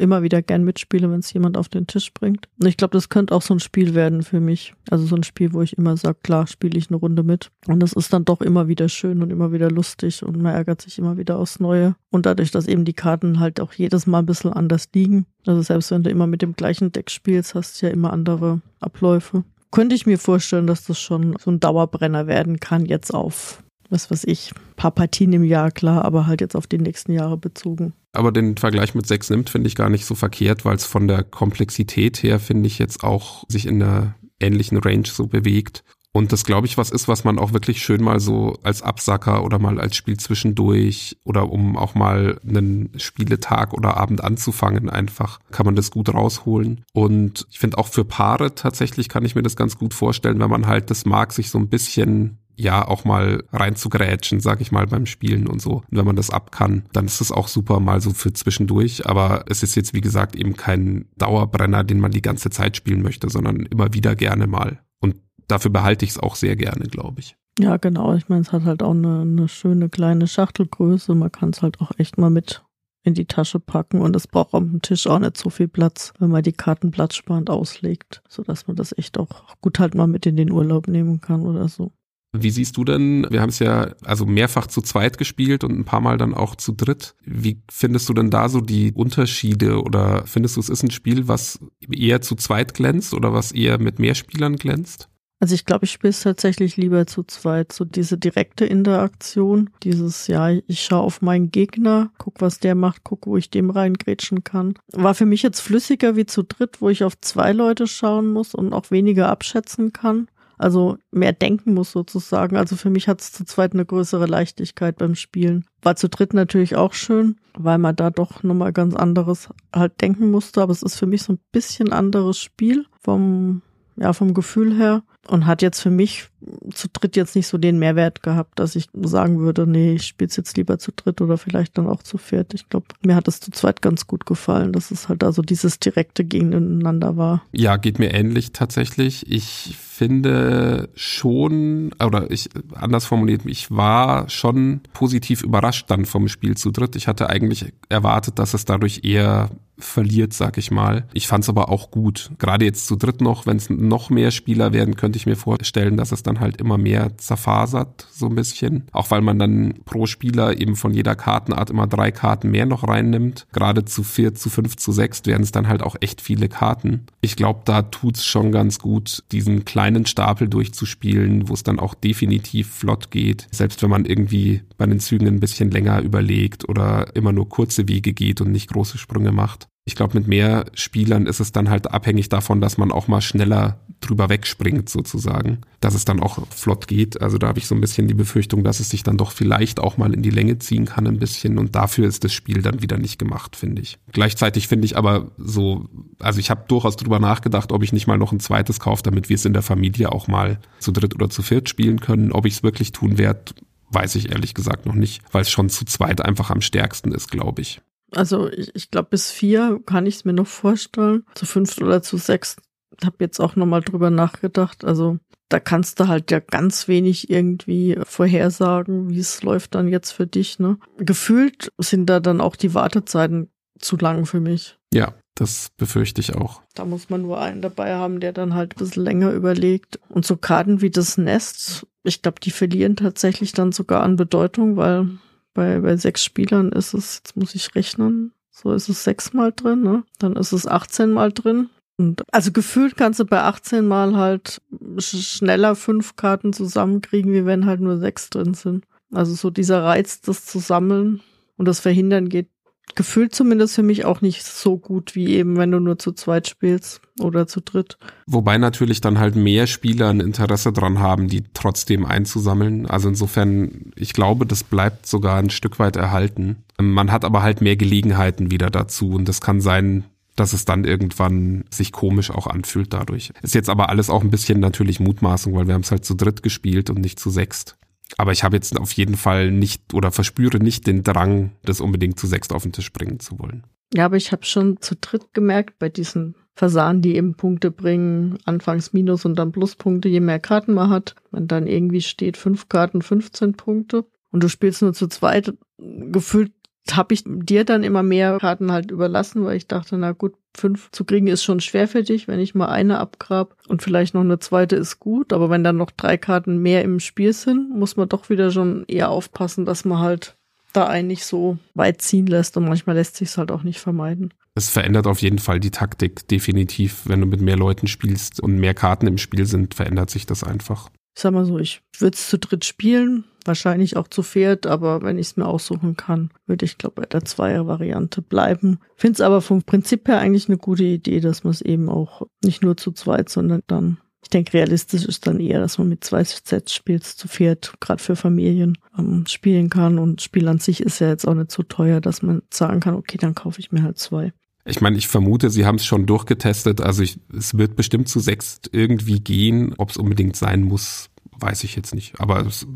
Speaker 2: immer wieder gern mitspiele, wenn es jemand auf den Tisch bringt. Und ich glaube, das könnte auch so ein Spiel werden für mich. Also so ein Spiel, wo ich immer sage, klar, spiele ich eine Runde mit. Und das ist dann doch immer wieder schön und immer wieder lustig und man ärgert sich immer wieder aufs Neue. Und dadurch, dass eben die Karten halt auch jedes Mal ein bisschen anders liegen. Also selbst wenn du immer mit dem gleichen Deck spielst, hast du ja immer andere Abläufe. Könnte ich mir vorstellen, dass das schon so ein Dauerbrenner werden kann, jetzt auf was weiß ich, paar Partien im Jahr, klar, aber halt jetzt auf die nächsten Jahre bezogen.
Speaker 1: Aber den Vergleich mit 6 nimmt, finde ich gar nicht so verkehrt, weil es von der Komplexität her, finde ich, jetzt auch sich in einer ähnlichen Range so bewegt. Und das, glaube ich, was ist, was man auch wirklich schön mal so als Absacker oder mal als Spiel zwischendurch oder um auch mal einen Spieletag oder Abend anzufangen, einfach kann man das gut rausholen. Und ich finde auch für Paare tatsächlich kann ich mir das ganz gut vorstellen, wenn man halt das mag, sich so ein bisschen ja auch mal rein zu grätschen, sag ich mal, beim Spielen und so. Und wenn man das ab kann, dann ist es auch super mal so für zwischendurch. Aber es ist jetzt, wie gesagt, eben kein Dauerbrenner, den man die ganze Zeit spielen möchte, sondern immer wieder gerne mal. Und dafür behalte ich es auch sehr gerne, glaube ich.
Speaker 2: Ja, genau. Ich meine, es hat halt auch eine, eine schöne kleine Schachtelgröße. Man kann es halt auch echt mal mit in die Tasche packen und es braucht dem Tisch auch nicht so viel Platz, wenn man die Karten platzsparend auslegt, sodass man das echt auch gut halt mal mit in den Urlaub nehmen kann oder so.
Speaker 1: Wie siehst du denn, wir haben es ja also mehrfach zu zweit gespielt und ein paar Mal dann auch zu dritt. Wie findest du denn da so die Unterschiede oder findest du, es ist ein Spiel, was eher zu zweit glänzt oder was eher mit mehr Spielern glänzt?
Speaker 2: Also ich glaube, ich spiele es tatsächlich lieber zu zweit. So diese direkte Interaktion, dieses, ja, ich schaue auf meinen Gegner, guck, was der macht, guck, wo ich dem reingrätschen kann. War für mich jetzt flüssiger wie zu dritt, wo ich auf zwei Leute schauen muss und auch weniger abschätzen kann. Also mehr denken muss sozusagen. Also für mich hat es zu zweit eine größere Leichtigkeit beim Spielen. War zu dritt natürlich auch schön, weil man da doch nochmal ganz anderes halt denken musste, aber es ist für mich so ein bisschen anderes Spiel vom ja, vom Gefühl her und hat jetzt für mich zu dritt jetzt nicht so den Mehrwert gehabt, dass ich sagen würde, nee, ich spiele jetzt lieber zu dritt oder vielleicht dann auch zu viert. Ich glaube, mir hat es zu zweit ganz gut gefallen, dass es halt also dieses direkte Gegeneinander war.
Speaker 1: Ja, geht mir ähnlich tatsächlich. Ich finde schon, oder ich anders formuliert, ich war schon positiv überrascht dann vom Spiel zu dritt. Ich hatte eigentlich erwartet, dass es dadurch eher verliert, sag ich mal. Ich fand es aber auch gut. Gerade jetzt zu dritt noch, wenn es noch mehr Spieler werden, könnte ich mir vorstellen, dass es dann halt immer mehr zerfasert, so ein bisschen. Auch weil man dann pro Spieler eben von jeder Kartenart immer drei Karten mehr noch reinnimmt. Gerade zu vier, zu fünf, zu sechs werden es dann halt auch echt viele Karten. Ich glaube, da tut's schon ganz gut, diesen kleinen Stapel durchzuspielen, wo es dann auch definitiv flott geht. Selbst wenn man irgendwie bei den Zügen ein bisschen länger überlegt oder immer nur kurze Wege geht und nicht große Sprünge macht. Ich glaube, mit mehr Spielern ist es dann halt abhängig davon, dass man auch mal schneller drüber wegspringt sozusagen, dass es dann auch flott geht. Also da habe ich so ein bisschen die Befürchtung, dass es sich dann doch vielleicht auch mal in die Länge ziehen kann ein bisschen und dafür ist das Spiel dann wieder nicht gemacht, finde ich. Gleichzeitig finde ich aber so, also ich habe durchaus drüber nachgedacht, ob ich nicht mal noch ein zweites kaufe, damit wir es in der Familie auch mal zu dritt oder zu viert spielen können. Ob ich es wirklich tun werde, weiß ich ehrlich gesagt noch nicht, weil es schon zu zweit einfach am stärksten ist, glaube ich.
Speaker 2: Also ich, ich glaube, bis vier kann ich es mir noch vorstellen. Zu fünf oder zu sechs habe jetzt auch nochmal drüber nachgedacht. Also da kannst du halt ja ganz wenig irgendwie vorhersagen, wie es läuft dann jetzt für dich. Ne? Gefühlt sind da dann auch die Wartezeiten zu lang für mich.
Speaker 1: Ja, das befürchte ich auch.
Speaker 2: Da muss man nur einen dabei haben, der dann halt ein bisschen länger überlegt. Und so Karten wie das Nest, ich glaube, die verlieren tatsächlich dann sogar an Bedeutung, weil bei, bei sechs Spielern ist es, jetzt muss ich rechnen, so ist es sechsmal drin, ne? Dann ist es 18 mal drin. Und also gefühlt kannst du bei 18 Mal halt schneller fünf Karten zusammenkriegen, wie wenn halt nur sechs drin sind. Also so dieser Reiz, das zu sammeln und das Verhindern geht gefühlt zumindest für mich auch nicht so gut wie eben, wenn du nur zu zweit spielst oder zu dritt.
Speaker 1: Wobei natürlich dann halt mehr Spieler ein Interesse dran haben, die trotzdem einzusammeln. Also insofern, ich glaube, das bleibt sogar ein Stück weit erhalten. Man hat aber halt mehr Gelegenheiten wieder dazu und das kann sein, dass es dann irgendwann sich komisch auch anfühlt dadurch. Ist jetzt aber alles auch ein bisschen natürlich Mutmaßung, weil wir haben es halt zu dritt gespielt und nicht zu sechst. Aber ich habe jetzt auf jeden Fall nicht oder verspüre nicht den Drang, das unbedingt zu sechst auf den Tisch bringen zu wollen.
Speaker 2: Ja, aber ich habe schon zu dritt gemerkt bei diesen Versahen, die eben Punkte bringen, anfangs Minus und dann Pluspunkte, je mehr Karten man hat. Wenn dann irgendwie steht fünf Karten, 15 Punkte und du spielst nur zu zweit, gefühlt habe ich dir dann immer mehr Karten halt überlassen, weil ich dachte, na gut, fünf zu kriegen ist schon schwer für dich, wenn ich mal eine abgrab und vielleicht noch eine zweite ist gut, aber wenn dann noch drei Karten mehr im Spiel sind, muss man doch wieder schon eher aufpassen, dass man halt da einen nicht so weit ziehen lässt und manchmal lässt sich es halt auch nicht vermeiden.
Speaker 1: Es verändert auf jeden Fall die Taktik, definitiv. Wenn du mit mehr Leuten spielst und mehr Karten im Spiel sind, verändert sich das einfach.
Speaker 2: Ich sag mal so, ich würde es zu dritt spielen, wahrscheinlich auch zu viert, aber wenn ich es mir aussuchen kann, würde ich, glaube bei der Zweier-Variante bleiben. Finde es aber vom Prinzip her eigentlich eine gute Idee, dass man es eben auch nicht nur zu zweit, sondern dann ich denke, realistisch ist dann eher, dass man mit zwei Sets spielt, zu viert, gerade für Familien, ähm, spielen kann. Und Spiel an sich ist ja jetzt auch nicht so teuer, dass man sagen kann, okay, dann kaufe ich mir halt zwei.
Speaker 1: Ich meine, ich vermute, sie haben es schon durchgetestet. Also ich, es wird bestimmt zu sechs irgendwie gehen. Ob es unbedingt sein muss, weiß ich jetzt nicht. Aber es,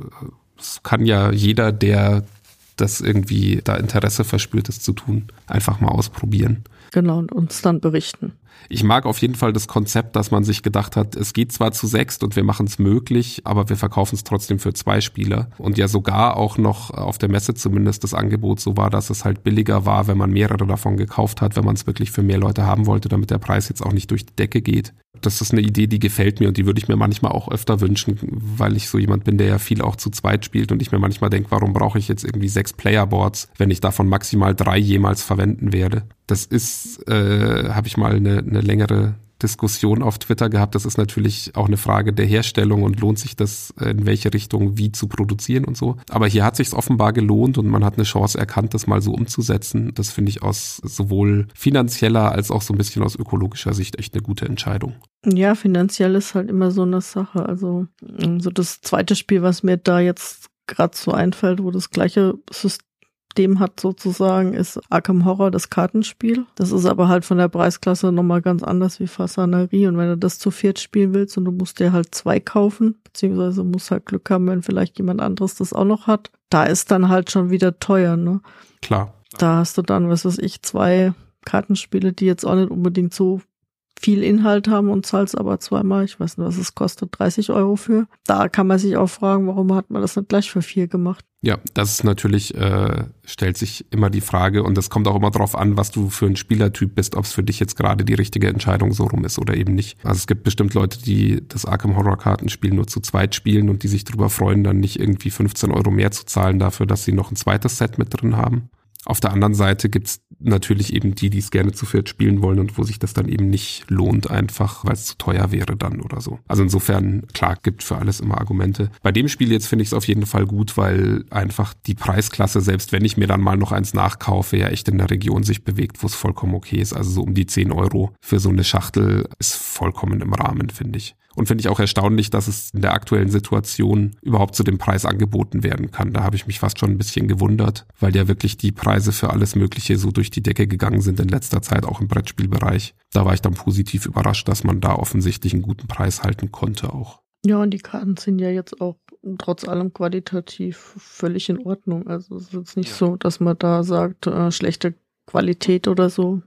Speaker 1: es kann ja jeder, der das irgendwie da Interesse verspürt, es zu tun, einfach mal ausprobieren.
Speaker 2: Genau, und uns dann berichten.
Speaker 1: Ich mag auf jeden Fall das Konzept, dass man sich gedacht hat, es geht zwar zu sechst und wir machen es möglich, aber wir verkaufen es trotzdem für zwei Spieler. Und ja sogar auch noch auf der Messe zumindest das Angebot so war, dass es halt billiger war, wenn man mehrere davon gekauft hat, wenn man es wirklich für mehr Leute haben wollte, damit der Preis jetzt auch nicht durch die Decke geht. Das ist eine Idee, die gefällt mir und die würde ich mir manchmal auch öfter wünschen, weil ich so jemand bin, der ja viel auch zu zweit spielt und ich mir manchmal denke, warum brauche ich jetzt irgendwie sechs Playerboards, wenn ich davon maximal drei jemals verwenden werde. Das ist, äh, habe ich mal eine, eine längere Diskussion auf Twitter gehabt. Das ist natürlich auch eine Frage der Herstellung und lohnt sich das äh, in welche Richtung wie zu produzieren und so. Aber hier hat sich offenbar gelohnt und man hat eine Chance erkannt, das mal so umzusetzen. Das finde ich aus sowohl finanzieller als auch so ein bisschen aus ökologischer Sicht echt eine gute Entscheidung.
Speaker 2: Ja, finanziell ist halt immer so eine Sache. Also so das zweite Spiel, was mir da jetzt gerade so einfällt, wo das gleiche System dem hat sozusagen, ist Arkham Horror das Kartenspiel. Das ist aber halt von der Preisklasse nochmal ganz anders wie Fasanerie. Und wenn du das zu viert spielen willst und du musst dir halt zwei kaufen, beziehungsweise musst halt Glück haben, wenn vielleicht jemand anderes das auch noch hat, da ist dann halt schon wieder teuer, ne?
Speaker 1: Klar.
Speaker 2: Da hast du dann, was weiß ich, zwei Kartenspiele, die jetzt auch nicht unbedingt so viel Inhalt haben und zahlst aber zweimal, ich weiß nicht, was es kostet, 30 Euro für. Da kann man sich auch fragen, warum hat man das nicht gleich für vier gemacht?
Speaker 1: Ja, das ist natürlich, äh, stellt sich immer die Frage und es kommt auch immer darauf an, was du für ein Spielertyp bist, ob es für dich jetzt gerade die richtige Entscheidung so rum ist oder eben nicht. Also es gibt bestimmt Leute, die das Arkham Horror Kartenspiel nur zu zweit spielen und die sich darüber freuen, dann nicht irgendwie 15 Euro mehr zu zahlen dafür, dass sie noch ein zweites Set mit drin haben. Auf der anderen Seite gibt's natürlich eben die, die es gerne zu viert spielen wollen und wo sich das dann eben nicht lohnt, einfach weil es zu teuer wäre dann oder so. Also insofern, klar, gibt für alles immer Argumente. Bei dem Spiel jetzt finde ich es auf jeden Fall gut, weil einfach die Preisklasse, selbst wenn ich mir dann mal noch eins nachkaufe, ja echt in der Region sich bewegt, wo es vollkommen okay ist. Also so um die 10 Euro für so eine Schachtel ist vollkommen im Rahmen, finde ich. Und finde ich auch erstaunlich, dass es in der aktuellen Situation überhaupt zu dem Preis angeboten werden kann. Da habe ich mich fast schon ein bisschen gewundert, weil ja wirklich die Preise für alles Mögliche so durch die Decke gegangen sind in letzter Zeit, auch im Brettspielbereich. Da war ich dann positiv überrascht, dass man da offensichtlich einen guten Preis halten konnte auch.
Speaker 2: Ja, und die Karten sind ja jetzt auch trotz allem qualitativ völlig in Ordnung. Also es ist jetzt nicht ja. so, dass man da sagt, äh, schlechte Qualität oder so.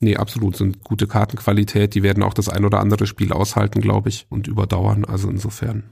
Speaker 1: Nee, absolut. Sind gute Kartenqualität. Die werden auch das ein oder andere Spiel aushalten, glaube ich, und überdauern. Also insofern.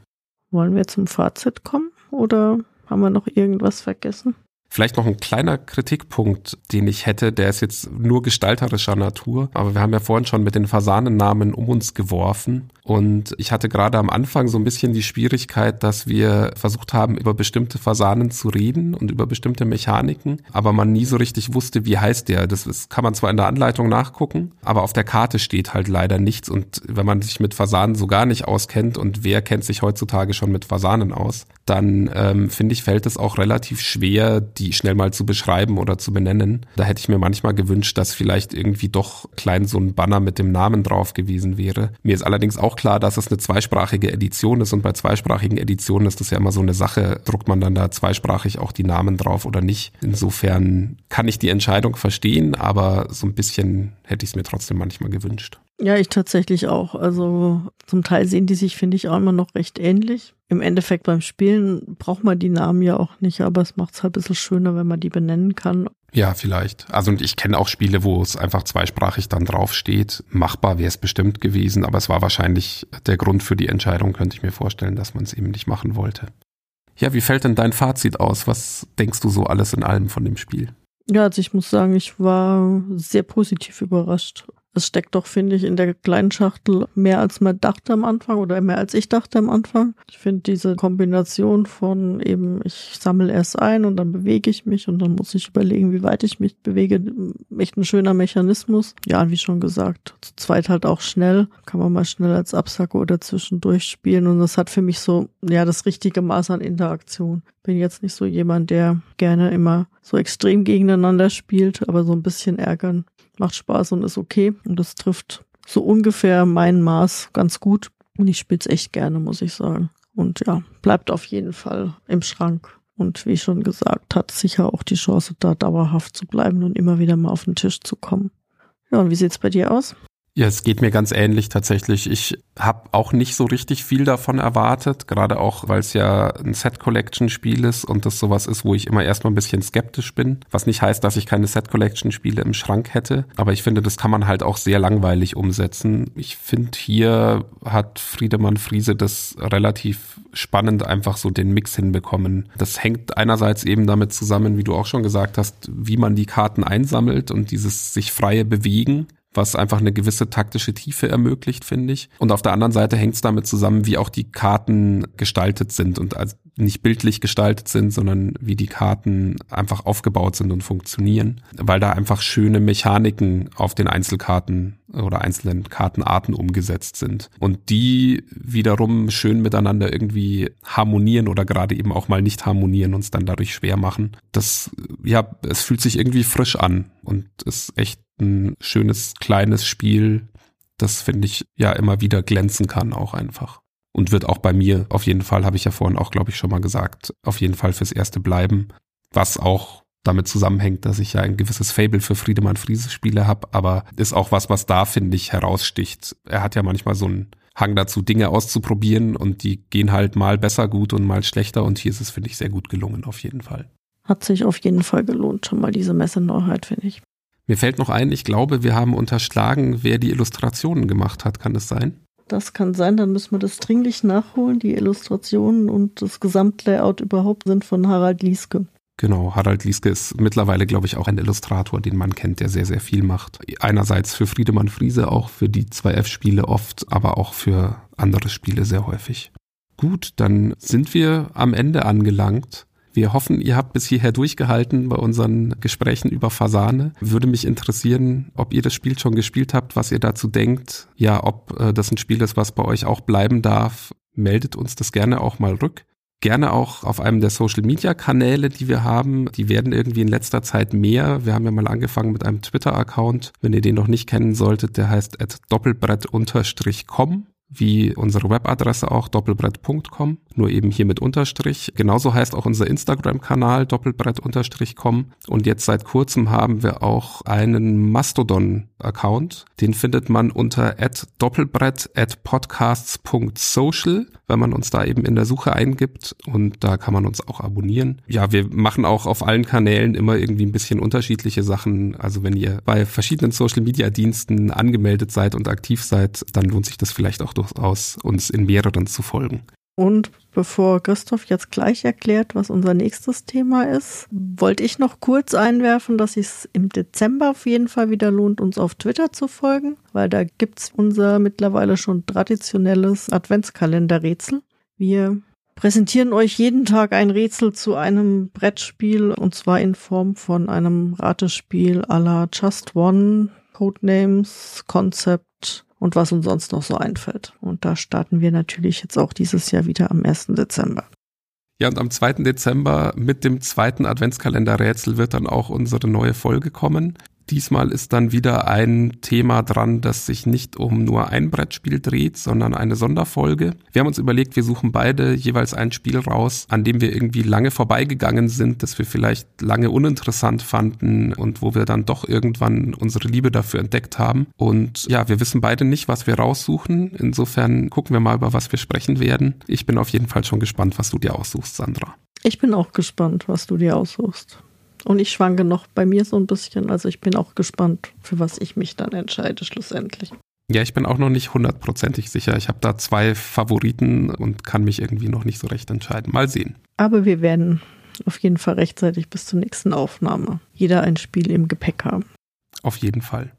Speaker 2: Wollen wir zum Fazit kommen oder haben wir noch irgendwas vergessen?
Speaker 1: Vielleicht noch ein kleiner Kritikpunkt, den ich hätte, der ist jetzt nur gestalterischer Natur, aber wir haben ja vorhin schon mit den Fasanennamen um uns geworfen und ich hatte gerade am Anfang so ein bisschen die Schwierigkeit, dass wir versucht haben, über bestimmte Fasanen zu reden und über bestimmte Mechaniken, aber man nie so richtig wusste, wie heißt der. Das kann man zwar in der Anleitung nachgucken, aber auf der Karte steht halt leider nichts und wenn man sich mit Fasanen so gar nicht auskennt und wer kennt sich heutzutage schon mit Fasanen aus, dann ähm, finde ich, fällt es auch relativ schwer, die schnell mal zu beschreiben oder zu benennen. Da hätte ich mir manchmal gewünscht, dass vielleicht irgendwie doch klein so ein Banner mit dem Namen drauf gewesen wäre. Mir ist allerdings auch klar, dass es eine zweisprachige Edition ist und bei zweisprachigen Editionen ist das ja immer so eine Sache, druckt man dann da zweisprachig auch die Namen drauf oder nicht. Insofern kann ich die Entscheidung verstehen, aber so ein bisschen hätte ich es mir trotzdem manchmal gewünscht.
Speaker 2: Ja, ich tatsächlich auch. Also zum Teil sehen die sich, finde ich, auch immer noch recht ähnlich. Im Endeffekt beim Spielen braucht man die Namen ja auch nicht, aber es macht es halt ein bisschen schöner, wenn man die benennen kann.
Speaker 1: Ja, vielleicht. Also und ich kenne auch Spiele, wo es einfach zweisprachig dann draufsteht. Machbar wäre es bestimmt gewesen, aber es war wahrscheinlich der Grund für die Entscheidung, könnte ich mir vorstellen, dass man es eben nicht machen wollte. Ja, wie fällt denn dein Fazit aus? Was denkst du so alles in allem von dem Spiel?
Speaker 2: Ja, also ich muss sagen, ich war sehr positiv überrascht es steckt doch, finde ich, in der kleinen Schachtel mehr als man dachte am Anfang oder mehr als ich dachte am Anfang. Ich finde diese Kombination von eben, ich sammle erst ein und dann bewege ich mich und dann muss ich überlegen, wie weit ich mich bewege, echt ein schöner Mechanismus. Ja, wie schon gesagt, zu zweit halt auch schnell. Kann man mal schnell als Absacke oder zwischendurch spielen und das hat für mich so, ja, das richtige Maß an Interaktion. Bin jetzt nicht so jemand, der gerne immer so extrem gegeneinander spielt, aber so ein bisschen ärgern macht Spaß und ist okay. Und das trifft so ungefähr mein Maß ganz gut. Und ich spiele es echt gerne, muss ich sagen. Und ja, bleibt auf jeden Fall im Schrank. Und wie schon gesagt, hat sicher auch die Chance, da dauerhaft zu bleiben und immer wieder mal auf den Tisch zu kommen. Ja, und wie sieht's bei dir aus?
Speaker 1: Ja, es geht mir ganz ähnlich tatsächlich. Ich habe auch nicht so richtig viel davon erwartet, gerade auch, weil es ja ein Set-Collection-Spiel ist und das sowas ist, wo ich immer erstmal ein bisschen skeptisch bin. Was nicht heißt, dass ich keine Set-Collection-Spiele im Schrank hätte, aber ich finde, das kann man halt auch sehr langweilig umsetzen. Ich finde, hier hat Friedemann Friese das relativ spannend einfach so den Mix hinbekommen. Das hängt einerseits eben damit zusammen, wie du auch schon gesagt hast, wie man die Karten einsammelt und dieses sich freie Bewegen was einfach eine gewisse taktische Tiefe ermöglicht, finde ich. Und auf der anderen Seite hängt es damit zusammen, wie auch die Karten gestaltet sind und also nicht bildlich gestaltet sind, sondern wie die Karten einfach aufgebaut sind und funktionieren, weil da einfach schöne Mechaniken auf den Einzelkarten oder einzelnen Kartenarten umgesetzt sind und die wiederum schön miteinander irgendwie harmonieren oder gerade eben auch mal nicht harmonieren und es dann dadurch schwer machen. Das, ja, es fühlt sich irgendwie frisch an und ist echt ein schönes kleines Spiel, das finde ich ja immer wieder glänzen kann auch einfach. Und wird auch bei mir auf jeden Fall, habe ich ja vorhin auch, glaube ich, schon mal gesagt, auf jeden Fall fürs Erste bleiben. Was auch damit zusammenhängt, dass ich ja ein gewisses Fable für Friedemann Friese Spiele habe, aber ist auch was, was da, finde ich, heraussticht. Er hat ja manchmal so einen Hang dazu, Dinge auszuprobieren und die gehen halt mal besser gut und mal schlechter und hier ist es, finde ich, sehr gut gelungen, auf jeden Fall.
Speaker 2: Hat sich auf jeden Fall gelohnt, schon mal diese Messe-Neuheit, finde ich.
Speaker 1: Mir fällt noch ein, ich glaube, wir haben unterschlagen, wer die Illustrationen gemacht hat. Kann das sein?
Speaker 2: Das kann sein, dann müssen wir das dringlich nachholen. Die Illustrationen und das Gesamtlayout überhaupt sind von Harald Lieske.
Speaker 1: Genau, Harald Lieske ist mittlerweile, glaube ich, auch ein Illustrator, den man kennt, der sehr, sehr viel macht. Einerseits für Friedemann Friese, auch für die 2F-Spiele oft, aber auch für andere Spiele sehr häufig. Gut, dann sind wir am Ende angelangt. Wir hoffen, ihr habt bis hierher durchgehalten bei unseren Gesprächen über Fasane. Würde mich interessieren, ob ihr das Spiel schon gespielt habt, was ihr dazu denkt. Ja, ob äh, das ein Spiel ist, was bei euch auch bleiben darf. Meldet uns das gerne auch mal rück. Gerne auch auf einem der Social Media Kanäle, die wir haben. Die werden irgendwie in letzter Zeit mehr. Wir haben ja mal angefangen mit einem Twitter Account. Wenn ihr den noch nicht kennen solltet, der heißt doppelbrett-com wie unsere Webadresse auch doppelbrett.com, nur eben hier mit Unterstrich. Genauso heißt auch unser Instagram-Kanal doppelbrett-com und jetzt seit kurzem haben wir auch einen Mastodon-Account. Den findet man unter doppelbrett podcasts.social, wenn man uns da eben in der Suche eingibt und da kann man uns auch abonnieren. Ja, wir machen auch auf allen Kanälen immer irgendwie ein bisschen unterschiedliche Sachen. Also wenn ihr bei verschiedenen Social-Media-Diensten angemeldet seid und aktiv seid, dann lohnt sich das vielleicht auch durchaus, uns in mehreren zu folgen.
Speaker 2: Und bevor Christoph jetzt gleich erklärt, was unser nächstes Thema ist, wollte ich noch kurz einwerfen, dass es im Dezember auf jeden Fall wieder lohnt, uns auf Twitter zu folgen, weil da gibt es unser mittlerweile schon traditionelles Adventskalenderrätsel. Wir präsentieren euch jeden Tag ein Rätsel zu einem Brettspiel und zwar in Form von einem Ratespiel à la Just One, Codenames, Concept und was uns sonst noch so einfällt. Und da starten wir natürlich jetzt auch dieses Jahr wieder am 1. Dezember.
Speaker 1: Ja, und am 2. Dezember mit dem zweiten Adventskalenderrätsel wird dann auch unsere neue Folge kommen. Diesmal ist dann wieder ein Thema dran, das sich nicht um nur ein Brettspiel dreht, sondern eine Sonderfolge. Wir haben uns überlegt, wir suchen beide jeweils ein Spiel raus, an dem wir irgendwie lange vorbeigegangen sind, das wir vielleicht lange uninteressant fanden und wo wir dann doch irgendwann unsere Liebe dafür entdeckt haben. Und ja, wir wissen beide nicht, was wir raussuchen. Insofern gucken wir mal, über was wir sprechen werden. Ich bin auf jeden Fall schon gespannt, was du dir aussuchst, Sandra.
Speaker 2: Ich bin auch gespannt, was du dir aussuchst. Und ich schwanke noch bei mir so ein bisschen. Also ich bin auch gespannt, für was ich mich dann entscheide schlussendlich.
Speaker 1: Ja, ich bin auch noch nicht hundertprozentig sicher. Ich habe da zwei Favoriten und kann mich irgendwie noch nicht so recht entscheiden. Mal sehen.
Speaker 2: Aber wir werden auf jeden Fall rechtzeitig bis zur nächsten Aufnahme jeder ein Spiel im Gepäck haben.
Speaker 1: Auf jeden Fall.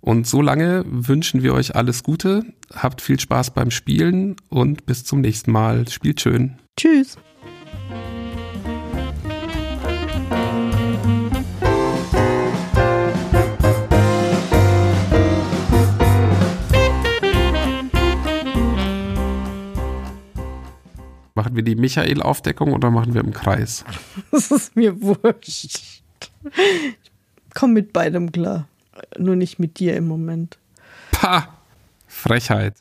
Speaker 1: Und solange wünschen wir euch alles Gute, habt viel Spaß beim Spielen und bis zum nächsten Mal. Spielt schön.
Speaker 2: Tschüss.
Speaker 1: Machen wir die Michael-Aufdeckung oder machen wir im Kreis?
Speaker 2: Das ist mir wurscht. Komm mit beidem klar. Nur nicht mit dir im Moment.
Speaker 1: Pah! Frechheit.